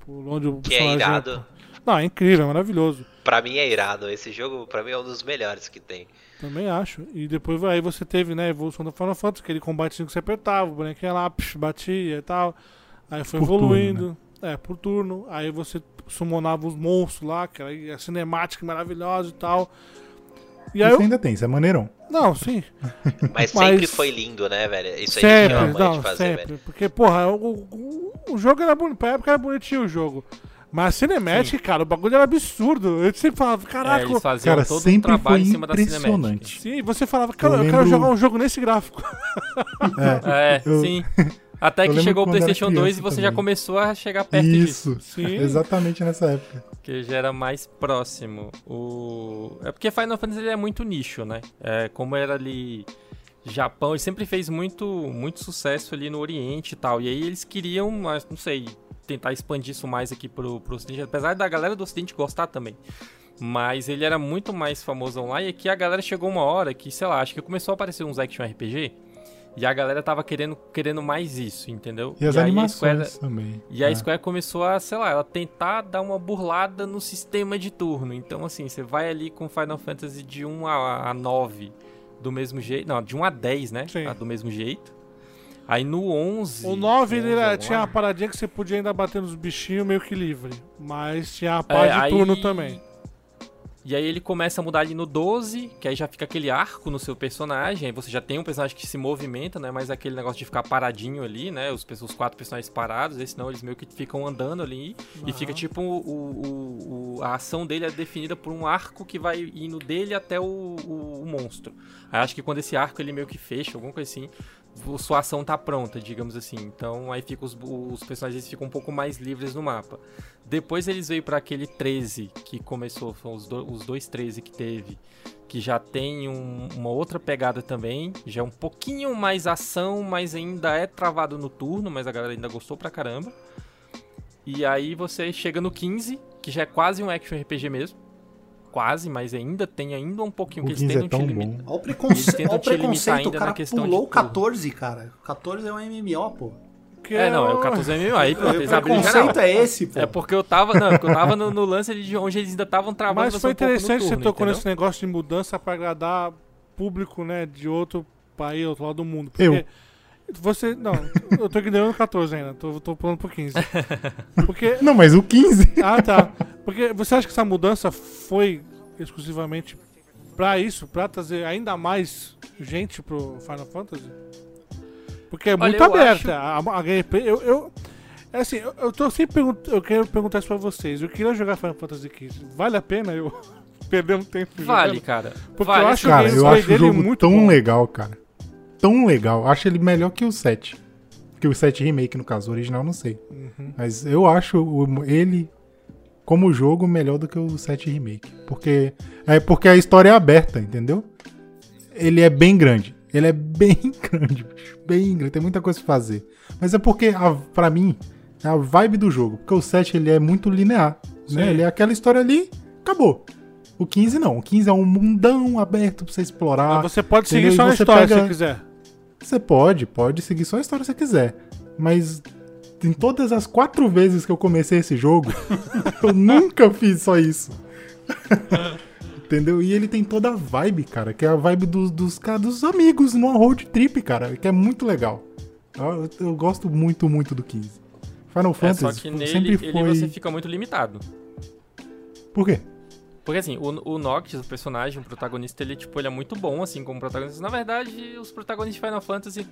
por onde o Que é personagem- irado. Não, é incrível, é maravilhoso. Pra mim é irado. Esse jogo, pra mim, é um dos melhores que tem. Também acho. E depois aí você teve, né, a evolução do Final Fantasy, aquele combatezinho que você apertava, o bonequinho lá, psh, batia e tal. Aí foi Por turno, evoluindo. É, por turno. Aí você summonava os monstros lá, que era a cinemática maravilhosa e tal. E aí Isso eu... ainda tem, isso é maneirão. Não, sim. Mas, Mas- sempre foi lindo, né, velho? Isso aí a gente sempre, não, de fazer, sempre. velho. Porque, porra, o, o, o jogo era bonito. Pra época era bonitinho o jogo. Mas a cinemática, cara, o bagulho era absurdo. Eu sempre falava, É, caraca. eles faziam Cara, todo um sempre trabalho foi em cima da impressionante. Sim, você falava, cara, eu, Eu quero jogar um jogo nesse gráfico. É, É, Eu- sim. Até que chegou o PlayStation 2 e você já também. começou a chegar perto disso. isso. Sim. Exatamente nessa época. Que já era mais próximo. O... É porque Final Fantasy ele é muito nicho, né? É, como era ali Japão, ele sempre fez muito, muito sucesso ali no Oriente e tal. E aí eles queriam, mas não sei, tentar expandir isso mais aqui pro, pro Ocidente. Apesar da galera do Ocidente gostar também. Mas ele era muito mais famoso online. E aqui a galera chegou uma hora que, sei lá, acho que começou a aparecer uns action RPG. E a galera tava querendo, querendo mais isso, entendeu? E as aí a animações Square- também. e a É. Square começou a, sei lá, ela tentar dar uma burlada no sistema de turno. Então, assim, você vai ali com Final Fantasy de 1 a, a 9 do mesmo jeito. Não, de 1 a 10, né? Sim. Ah, Do mesmo jeito. Aí no 11. O 9 ele 11 era- online, tinha uma paradinha que você podia ainda bater nos bichinhos meio que livre. Mas tinha a é, parte de aí- turno também. E aí ele começa a mudar ali no 12, que aí já fica aquele arco no seu personagem. Aí você já tem um personagem que se movimenta, não é mais aquele negócio de ficar paradinho ali, né? Os, os quatro personagens parados, esse não, eles meio que ficam andando ali. E fica tipo o, o- o- a ação dele é definida por um arco que vai indo dele até o, monstro. Aí acho que quando esse arco ele meio que fecha, alguma coisa assim, sua ação tá pronta, digamos assim. Então aí fica os, os personagens ficam um pouco mais livres no mapa. Depois eles veio para aquele 13 que começou, os, do- os dois 13 que teve, que já tem um- uma outra pegada também, já é um pouquinho mais ação, mas ainda é travado no turno, mas a galera ainda gostou pra caramba. E aí você chega no 15, que já é quase um action RPG mesmo. Quase, mas ainda tem ainda um pouquinho O que eles 15 é tentam te tão limitar. Olha o tentam olha o te limitar preconceito ainda o na cara questão de pulou o turno. 14, cara. 14 é um MMO, pô. Que É, não, é o o- 14 MMO, aí o eles abriram geral. preconceito é esse, pô. É porque eu tava, não, é porque eu tava no, no lance ali de onde eles ainda estavam travando Mas foi um pouco no interessante você turno, tocou entendeu? nesse negócio de mudança pra agradar público, né, de outro país, outro lado do mundo. Porque Eu. Você. Não, eu tô ignorando o 14 ainda, tô, tô pulando pro 15. Porque. Não, mas o 15. Ah, tá. Porque você acha que essa mudança foi exclusivamente pra isso, pra trazer ainda mais gente pro Final Fantasy? Porque é Olha, muito aberta a, a gameplay. Eu, eu, é assim, eu, eu tô sempre perguntando. Eu quero perguntar isso pra vocês. Eu queria jogar Final Fantasy XV. Vale a pena eu perder um tempo Vale, jogando? cara. Porque vale, eu acho Cara, que eu acho o dele é jogo muito tão bom. legal, cara. Tão legal. Acho ele melhor que o 7. Que o 7 Remake, no caso. O original, não sei. Uhum. Mas eu acho o- ele, como jogo, melhor do que o 7 Remake. Porque é porque a história é aberta, entendeu? Ele é bem grande. Ele é bem grande, bicho. Bem grande. Tem muita coisa pra fazer. Mas é porque, a, pra mim, é a vibe do jogo. Porque o 7 ele é muito linear. Né? Ele é aquela história ali, acabou. O 15 não. O 15 é um mundão aberto pra você explorar. Mas você pode seguir entendeu? só E na história se pega- você quiser. Você pode, pode seguir só a história se você quiser. Mas em todas as quatro vezes que eu comecei esse jogo, eu nunca fiz só isso. Entendeu? E ele tem toda a vibe, cara, que é a vibe dos, dos, dos amigos numa road trip, cara, que é muito legal. Eu, eu gosto muito, muito do 15. Final É, Fantasy só que sempre nele foi. ele você fica muito limitado. Por quê? Porque assim, o, o Noctis, o personagem, o protagonista, ele, tipo, ele é muito bom, assim, como protagonista. Na verdade, os protagonistas de Final Fantasy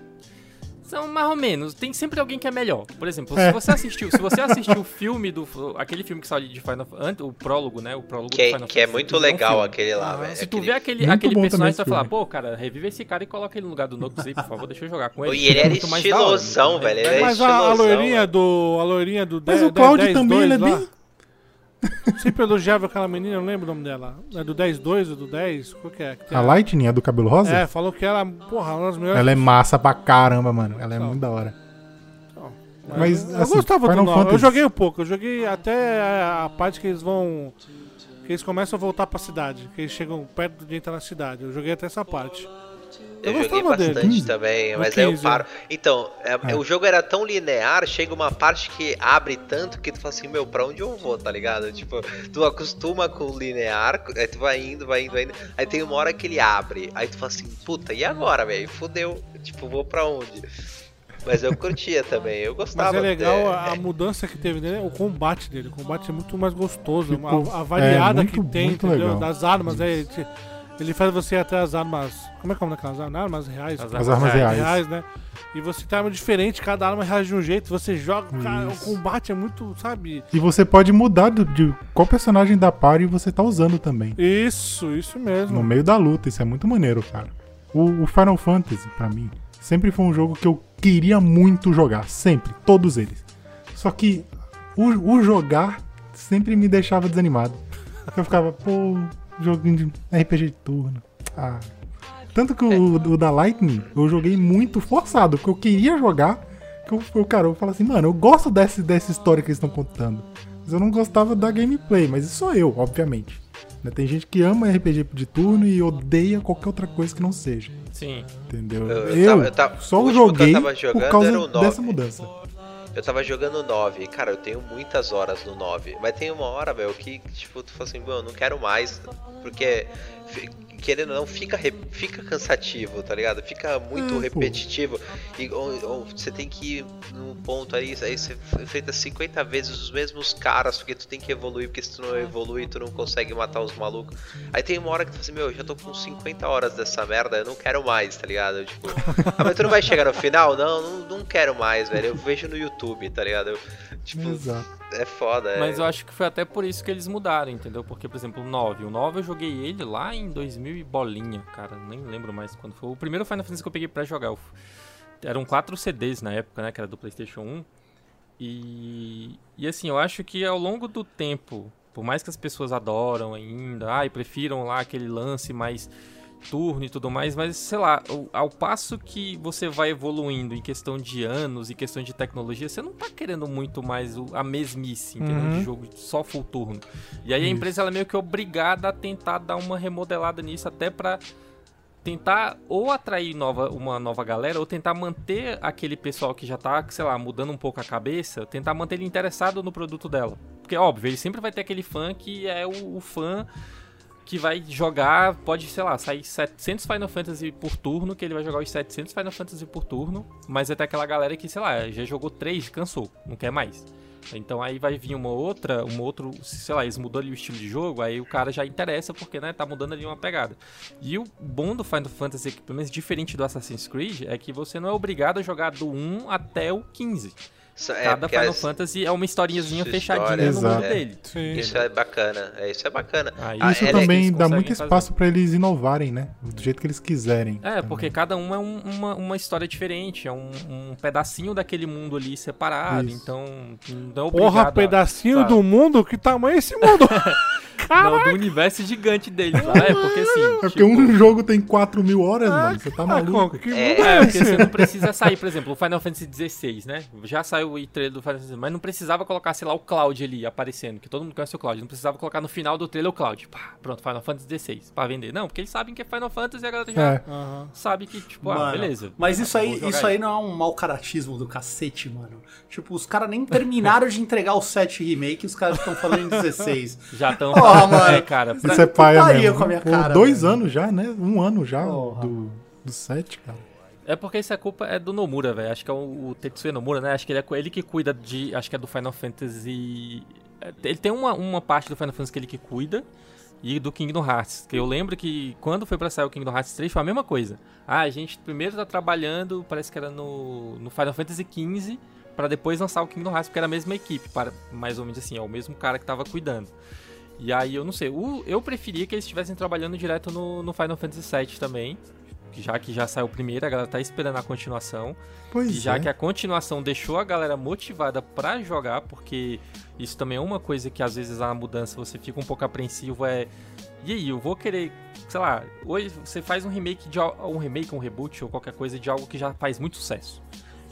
são mais ou menos. Tem sempre alguém que é melhor. Por exemplo, É. se você assistiu, se você assistiu o filme do. aquele filme que saiu de Final Fantasy. O prólogo, né? O prólogo Que, do é- Final que é Fantasy, muito é um legal filme. aquele lá, velho. Se tu Aquele- vê aquele, Muito aquele personagem, tu vai falar, pô, cara, revive esse cara e coloca ele no lugar do Noctis aí, por favor, deixa eu jogar com ele. E ele era Muito mais hora, estilosão, muito mais- velho, ele era Mas a, a loirinha velho. do. A loirinha do Mas 10, o Cloud 10, também, 2 ele é lá, bem. Sempre elogiava aquela menina, eu não lembro o nome dela. É do 10-2 ou do 10? Qual que é? Que tem A Lightning, a do cabelo rosa? É, falou que era, porra, uma das melhores. Ela é massa pra caramba, mano. Ela é muito da hora. Mas, Mas, eu assim, gostava do Final 9. Eu Fantasy- joguei um pouco. Eu joguei até a, a parte que eles vão. Que eles começam a voltar pra cidade. Que eles chegam perto de entrar na cidade. Eu joguei até essa parte. Eu, Eu joguei gostava dele. bastante 15. também, No mas aí eu 15, paro. Então, é- É. o jogo era tão linear, chega uma parte que abre tanto que tu fala assim, meu, pra onde eu vou, tá ligado? Tipo, tu acostuma com o linear, aí tu vai indo, vai indo, vai indo. Aí tem uma hora que ele abre, aí tu fala assim, puta, e agora, velho? Fudeu. Tipo, vou pra onde? Mas eu curtia também, eu Mas gostava. é legal é, a, a mudança que teve nele, o combate dele. O combate é muito mais gostoso. Ficou- a, a variada é, que muito- tem, muito entendeu? legal. Das armas. É, ele, ele faz você ir até as armas. Como é que é o nome daquelas armas? Armas reais? As As armas reais. reais, né? E você tem arma diferente, cada arma reage de um jeito, você joga, cara, o combate é muito, sabe? E você pode mudar do- de qual personagem da party você tá usando também. Isso, isso mesmo. No meio da luta. Isso é muito maneiro, cara. O, o Final Fantasy, pra mim, sempre foi um jogo que eu queria muito jogar. Sempre. Todos eles. Só que o, o jogar sempre me deixava desanimado. Eu ficava, pô, joguinho de RPG de turno. Ah. Tanto que o, o da Lightning eu joguei muito forçado, porque eu queria jogar. Que eu, eu, cara, eu falo assim, mano, eu gosto dessa, dessa história que eles estão contando. Mas eu não gostava da gameplay, mas isso sou eu, obviamente. Né, Tem gente que ama RPG de turno e odeia qualquer outra coisa que não seja. Sim. Entendeu? Eu- Eu, eu tava- eu tava- o só joguei por causa o dessa mudança. Eu tava jogando 9, cara, eu tenho muitas horas no 9, mas tem uma hora, meu, que, tipo, tu fala assim, mano, eu não quero mais, porque, querendo ou não, fica, fica cansativo, tá ligado? Fica muito pô. repetitivo, e ou- ou você tem que ir num ponto aí, aí você enfrenta 50 vezes os mesmos caras, porque tu tem que evoluir, porque se tu não evolui, tu não consegue matar os malucos. Aí tem uma hora que tu fala assim, meu, eu já tô com 50 horas dessa merda, eu não quero mais, tá ligado? Tipo, ah, mas tu não vai chegar no final? Não, não, não quero mais, velho, eu vejo no YouTube, tá ligado? Tipo, Exato. é foda, é. Mas eu acho que foi até por isso que eles mudaram, entendeu? Porque, por exemplo, o 9. O 9 eu joguei ele lá em 2000 e bolinha, cara. Nem lembro mais quando foi. O primeiro Final Fantasy que eu peguei pra jogar. eu Eram quatro CDs na época, né? Que era do PlayStation 1. E, e assim, eu acho que ao longo do tempo, por mais que as pessoas adoram ainda, ai, prefiram lá aquele lance mais turno e tudo mais, mas sei lá, ao passo que você vai evoluindo em questão de anos, em questão de tecnologia, você não tá querendo muito mais o- a mesmice, entendeu? Uhum. De jogo só full turno. E aí a Isso. empresa ela é meio que obrigada a tentar dar uma remodelada nisso até pra tentar ou atrair nova, uma nova galera ou tentar manter aquele pessoal que já tá, sei lá, mudando um pouco a cabeça, tentar manter ele interessado no produto dela. Porque, óbvio, ele sempre vai ter aquele fã que é o, o fã que vai jogar, pode, sei lá, sair 700 Final Fantasy por turno, que ele vai jogar os 700 Final Fantasy por turno, mas vai ter aquela galera que, sei lá, já jogou 3, cansou, não quer mais. Então aí vai vir uma outra, um outro, sei lá, eles mudou ali o estilo de jogo, aí o cara já interessa porque, né, tá mudando ali uma pegada. E o bom do Final Fantasy, pelo menos diferente do Assassin's Creed, é que você não é obrigado a jogar do 1 até o 15. É, Cada porque Final as- Fantasy é uma historinhazinha Sua fechadinha história, no mundo exato. dele. Sim. Isso é bacana, é, isso é bacana. Ah, Isso é- também dá muito fazer. espaço pra eles inovarem, né? Do jeito que eles quiserem. É, também. porque cada um é um- uma, uma história diferente, é um, um pedacinho daquele mundo ali separado, Isso. então não é obrigado Porra, a- pedacinho sabe? do mundo? Que tamanho é esse mundo? Não, do universo gigante deles lá. É porque assim. É porque tipo, um jogo tem 4 mil horas, mano. Você tá Ah, maluco. que É, É, porque você não precisa sair, por exemplo, o Final Fantasy XVI, né? Já saiu o trailer do Final Fantasy, mas não precisava colocar, sei lá, o Cloud ali aparecendo, que todo mundo conhece o Cloud. Não precisava colocar no final do trailer o Cloud. Pá, pronto, Final Fantasy XVI, pra vender. Não, porque eles sabem que é Final Fantasy e a galera já É. Sabe que, tipo, ah, Mano, beleza. Mas isso Vou aí, isso aí não é um mau caratismo do cacete, mano. Tipo, os caras nem terminaram de entregar o 7 remake e os caras estão falando em 16. Já estão. Ó, mano. É, cara. pra- Isso é paia putaria mesmo. com a minha Pô, cara, dois velho. anos já, né? Um ano já Porra. do, do set, cara. É porque essa culpa é do Nomura, velho. Acho que é o, o Tetsuya Nomura, né? Acho que ele é ele que cuida de. Acho que é do Final Fantasy. é, Ele tem uma, uma parte do Final Fantasy que ele que cuida. E do Kingdom Hearts. Que eu lembro que quando foi pra sair o Kingdom Hearts 3 foi a mesma coisa. Ah, a gente primeiro tá trabalhando, parece que era no, no Final Fantasy XV, pra depois lançar o Kingdom Hearts, porque era a mesma equipe, para, mais ou menos assim, é o mesmo cara que tava cuidando. E aí eu não sei, o- eu preferia que eles estivessem trabalhando direto no, no Final Fantasy VII também. Já que já saiu o primeiro, a galera tá esperando a continuação. Pois E já é. que a continuação deixou a galera motivada pra jogar, porque isso também é uma coisa que às vezes a mudança você fica um pouco apreensivo é. E aí, eu vou querer, sei lá, hoje você faz um remake de um remake, um reboot ou qualquer coisa de algo que já faz muito sucesso.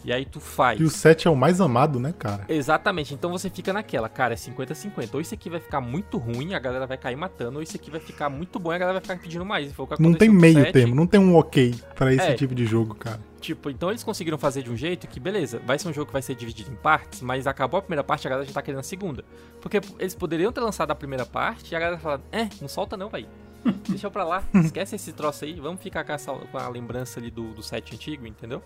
E aí tu faz. E o set é o mais amado, né, cara? Exatamente, então você fica naquela, cara, é 50-50. Ou isso aqui vai ficar muito ruim, a galera vai cair matando, ou isso aqui vai ficar muito bom e a galera vai ficar pedindo mais. Não tem meio 7. termo, não tem um ok pra esse É. tipo de jogo, cara. Tipo, então eles conseguiram fazer de um jeito que, beleza, vai ser um jogo que vai ser dividido em partes, mas acabou a primeira parte, a galera já tá querendo a segunda. Porque eles poderiam ter lançado a primeira parte e a galera falar, é, não solta não, vai. Deixa pra lá, esquece esse troço aí, vamos ficar com, essa, com a lembrança ali do, do set antigo, entendeu?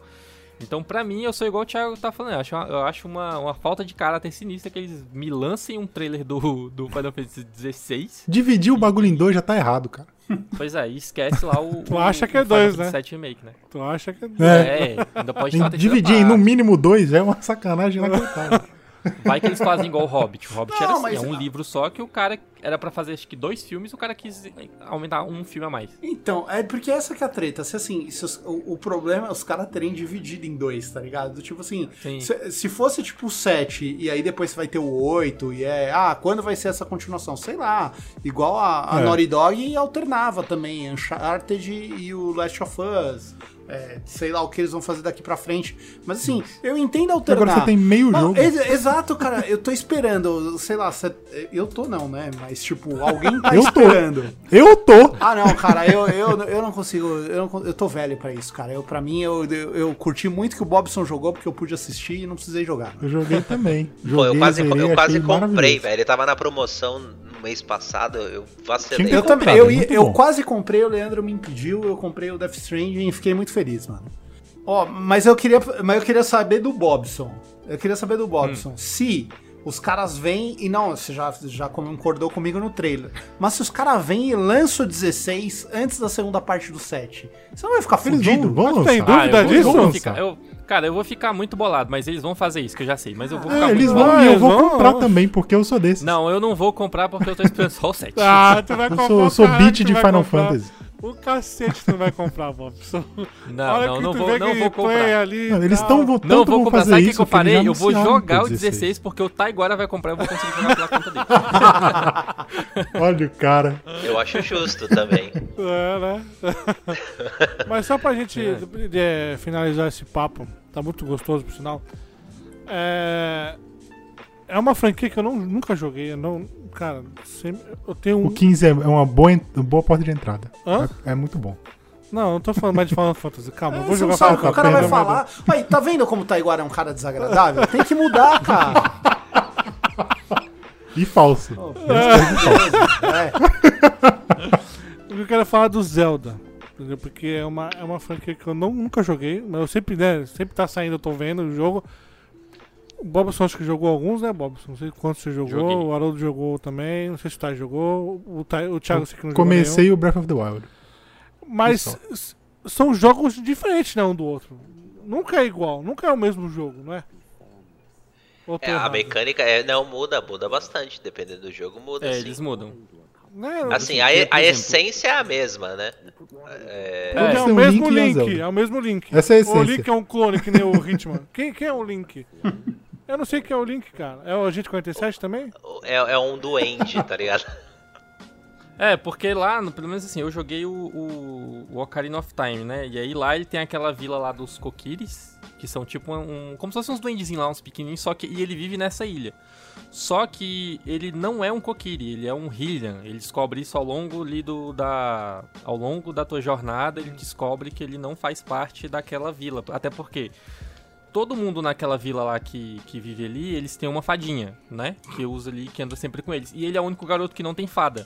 Então, pra mim, eu sou igual o Thiago tá falando. Eu acho, uma, eu acho uma, uma falta de caráter sinistra que eles me lancem um trailer do, do Final Fantasy XVI. Dividir o bagulho em dois já tá errado, cara. Pois é, e esquece lá o. Tu o- acha que é dois, né? Remake, né? Tu acha que é. É. É, ainda pode estar dividir em no mínimo dois é uma sacanagem inacreditável. Vai que eles fazem igual o Hobbit. O Hobbit Não, era assim, é um livro só que o cara era pra fazer acho que dois filmes, o cara quis aumentar um filme a mais. Então, é porque essa que é a treta. Se assim, se os- o, o problema é os caras terem dividido em dois, tá ligado? Do Tipo assim, Sim. se, se fosse tipo o 7 e aí depois você vai ter o 8 e é, ah, quando vai ser essa continuação? Sei lá. Igual a, a É. Naughty Dog alternava também, Uncharted e o Last of Us. É, sei lá o que eles vão fazer daqui pra frente. Mas assim, eu entendo alternar. Agora você tem meio Não, jogo. ex- exato, cara. Eu tô esperando, sei lá, cê- eu tô não, né? Mas tipo, alguém tá Eu tô. esperando. Eu tô! Ah, não, cara, eu, eu, eu não consigo. Eu, não, eu tô velho pra isso, cara. Eu, pra mim, eu, eu, eu curti muito que o Bobson jogou porque eu pude assistir e não precisei jogar. Eu joguei também. Joguei, Pô, eu quase, eu quase comprei, velho. Ele tava na promoção mês passado, eu vacilei. Eu também, eu, é eu quase comprei, o Leandro me impediu, eu comprei o Death Stranding e fiquei muito feliz, mano. Ó, mas eu queria, mas eu queria saber do Bobson. Eu queria saber do Bobson. Se os caras vêm e não, você já, já concordou comigo no trailer. Mas se os caras vêm e lançam o 16 antes da segunda parte do 7, você não vai ficar Eles fudido? vão, vão Mas tem dúvida eu vou- disso? eu vou ficar- eu- cara, eu vou ficar muito bolado, mas eles vão fazer isso, que eu já sei. Mas eu vou É, ficar eles muito vão bolado. e eu eles vou vão, comprar vão. também, porque eu sou desses. Não, eu não vou comprar porque eu tô esperando só o 7. Ah, tu vai Eu comprar. sou, o sou caralho, beat de Final comprar. Fantasy. O cacete tu não vai comprar, Bobson. Não, não, não vou, não vou comprar. Ali, Não, eles estão Não tanto vou comprar, fazer sabe o que, eu já Eu vou jogar o 16 porque o Taiguara vai comprar e eu vou conseguir jogar pela conta dele. Olha o cara. Eu acho justo também. É, né? Mas só pra gente é, finalizar esse papo, tá muito gostoso por sinal. É, é uma franquia que eu não, nunca joguei. Eu não, cara, sempre- eu tenho um. O 15 é é uma boa, en- boa porta de entrada. Hã? É, é muito bom. Não, eu não tô falando mais de Final Fantasy. Calma, eu vou jogar não sabe o que Final o cara vai Fantasy. falar. Aí, tá vendo como o Taiguara é um cara desagradável? Tem que mudar, cara. E falso. É. Eu quero falar do Zelda. entendeu? Porque é uma, é uma franquia que eu não, nunca joguei, mas eu sempre, né, sempre tá saindo, eu tô vendo o jogo. O Bobson acho que jogou alguns, né, Bobson? Não sei quantos você jogou, Joguei. o Haroldo jogou também, não sei se o Thay jogou, o, Thay, o Thiago sei que não Comecei o Breath of the Wild. Mas são jogos diferentes, né, um do outro. Nunca é igual, nunca é o mesmo jogo, não é? É, a mecânica é, não muda, muda bastante. Dependendo do jogo, muda É, sim. eles mudam. Né, Assim, a, a essência é a mesma, né? É, é, Todos o mesmo Link Link, é o mesmo Link. Essa é a O essência. Link é um clone que nem o Hitman. quem, quem é o Link? Eu não sei quem é o Link, cara. É o Agente 47 também? é, é um duende, tá ligado? É, porque lá, pelo menos assim, eu joguei o, o, o Ocarina of Time, né? E aí lá ele tem aquela vila lá dos Kokiris, que são tipo um. Como se fossem uns duendezinhos lá, uns pequenininhos, só que. E ele vive nessa ilha. Só que ele não é um Kokiri, ele é um Hylian. Ele descobre isso ao longo ali do, da. Ao longo da tua jornada, ele descobre que ele não faz parte daquela vila. Até porque todo mundo naquela vila lá que, que vive ali, eles têm uma fadinha, né? Que usa ali, que anda sempre com eles. E ele é o único garoto que não tem fada.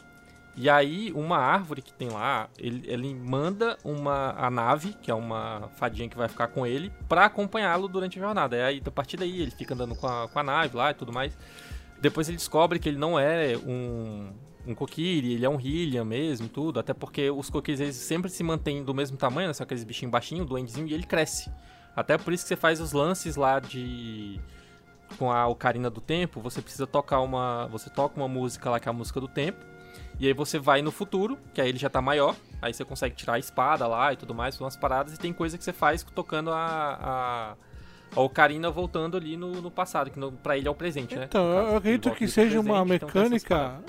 E aí, uma árvore que tem lá, ele, ele manda uma, a nave, que é uma fadinha que vai ficar com ele, pra acompanhá-lo durante a jornada. E aí, a partir daí, ele fica andando com a, com a nave lá e tudo mais. Depois ele descobre que ele não é um, um Kokiri, ele é um Hylian mesmo tudo. Até porque os Kokiris, eles sempre se mantêm do mesmo tamanho, né? São aqueles bichinhos baixinhos, duendezinho, e ele cresce. Até por isso que você faz os lances lá de com a Ocarina do Tempo, você precisa tocar uma, você toca uma música lá que é a música do tempo. E aí você vai no futuro, que aí ele já tá maior, aí você consegue tirar a espada lá e tudo mais, umas paradas, e tem coisa que você faz tocando a, a, a Ocarina voltando ali no, no passado, que no, pra ele é o presente, né? Então, caso, eu acredito que seja uma presente, então tem essas mecânica.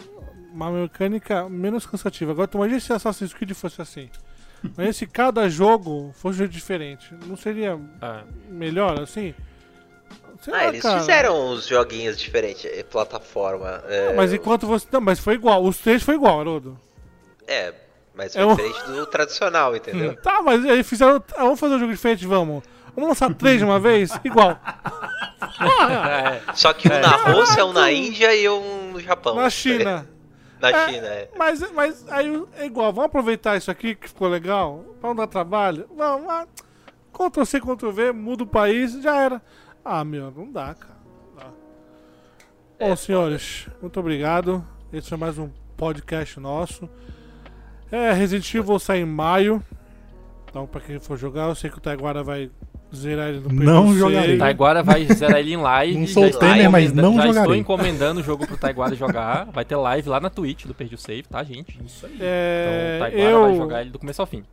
Uma mecânica menos cansativa. Agora, tu imagina se Assassin's Creed fosse assim. Mas se cada jogo fosse diferente, não seria paradas. melhor assim? Sei Ah, lá, eles cara. fizeram uns joguinhos diferentes, eh, plataforma. É, Mas enquanto você. Não, mas foi igual. Os três foi igual, Haroldo. é, mas É foi um- diferente do tradicional, entendeu? Tá, mas aí fizeram. ah, vamos fazer um jogo diferente, vamos. Vamos lançar três de uma vez? Igual. É, Só que um na Rússia, um na Índia e um no Japão. Na China. Na É. China, é. Mas, mas aí é igual, vamos aproveitar isso aqui que ficou legal, pra não dar trabalho. Vamos, ah, Ctrl C, Ctrl V, muda o país, já era. Ah, meu, não dá, cara. Não dá. Bom, senhores, muito obrigado. Esse foi mais um podcast nosso. É, Resident Evil sai em maio. Então, pra quem for jogar, eu sei que o Taiguara vai zerar ele no Não PVC. jogarei. Taiguara vai zerar ele em live. Não já sou estou Tamer, mas não Já estou jogarei. encomendando o jogo pro Taiguara jogar. Vai ter live lá na Twitch do Perdi o Save, tá, gente? Isso aí. É, Então o Taiguara eu, vai jogar ele do começo ao fim.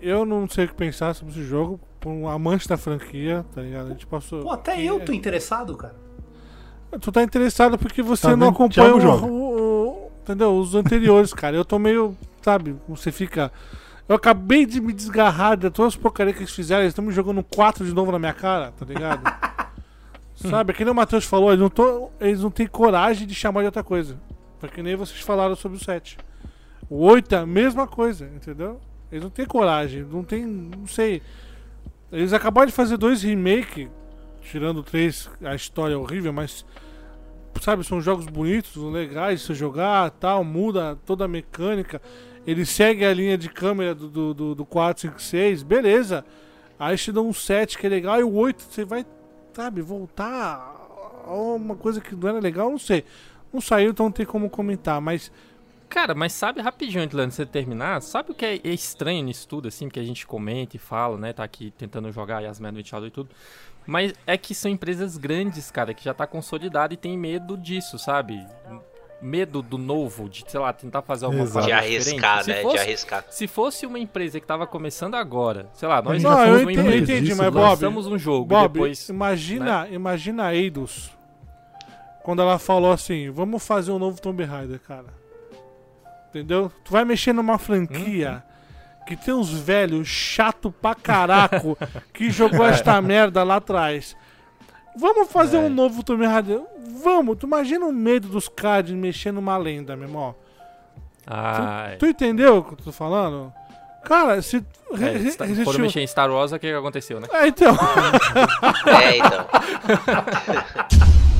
eu não sei o que pensar sobre esse jogo. Por um amante da franquia, tá ligado? A gente passou. Pô, até eu tô interessado, cara. Tu tá interessado porque você Tá não vendo? acompanha o, o- o- entendeu? os anteriores, cara. Eu tô meio, sabe, você fica. Eu acabei de me desgarrar de todas as porcarias que eles fizeram. Eles estão me jogando 4 de novo na minha cara, tá ligado? sabe, é que nem o Matheus falou, eles não, tão- eles não têm coragem de chamar de outra coisa. Porque nem vocês falaram sobre o 7. O 8 é a mesma coisa, entendeu? Eles não têm coragem, não tem. não sei. Eles acabaram de fazer dois remake, tirando 3, a história é horrível, mas sabe, são jogos bonitos, legais de se jogar, tal, muda toda a mecânica. Ele segue a linha de câmera do, do, do, do 4, 5, 6, beleza. Aí te dá um 7 que é legal, e o 8 você vai, sabe, voltar a uma coisa que não era legal, não sei. Não saiu, então não tem como comentar, mas Cara, mas sabe, rapidinho antes de você terminar, sabe o que é estranho nisso tudo, assim, que a gente comenta e fala, né? Tá aqui tentando jogar as Metal e tudo. Mas é que são empresas grandes, cara, que já tá consolidado e tem medo disso, sabe? Medo do novo, de, sei lá, tentar fazer alguma Exato. coisa De diferente. arriscar, Se né? fosse- De arriscar. Se fosse uma empresa que tava começando agora, sei lá, nós Não, eu entendi, empresa, entendi, disso, mas né? Bob, lançamos um jogo e Bob, depois... imagina, imagina a Eidos quando ela falou assim, vamos fazer um novo Tomb Raider, cara. Entendeu? Tu vai mexer numa franquia que tem uns velhos chato pra caraco que jogou esta merda lá atrás. Vamos fazer É. um novo Tomb Raider? Vamos! Tu imagina o medo dos caras de mexer numa lenda, meu irmão. Ai, Tu entendeu o que eu tô falando? Cara, se. Re- é, Re- Resident foram mexer em Star Wars, o que que aconteceu, né? É, então. É, então.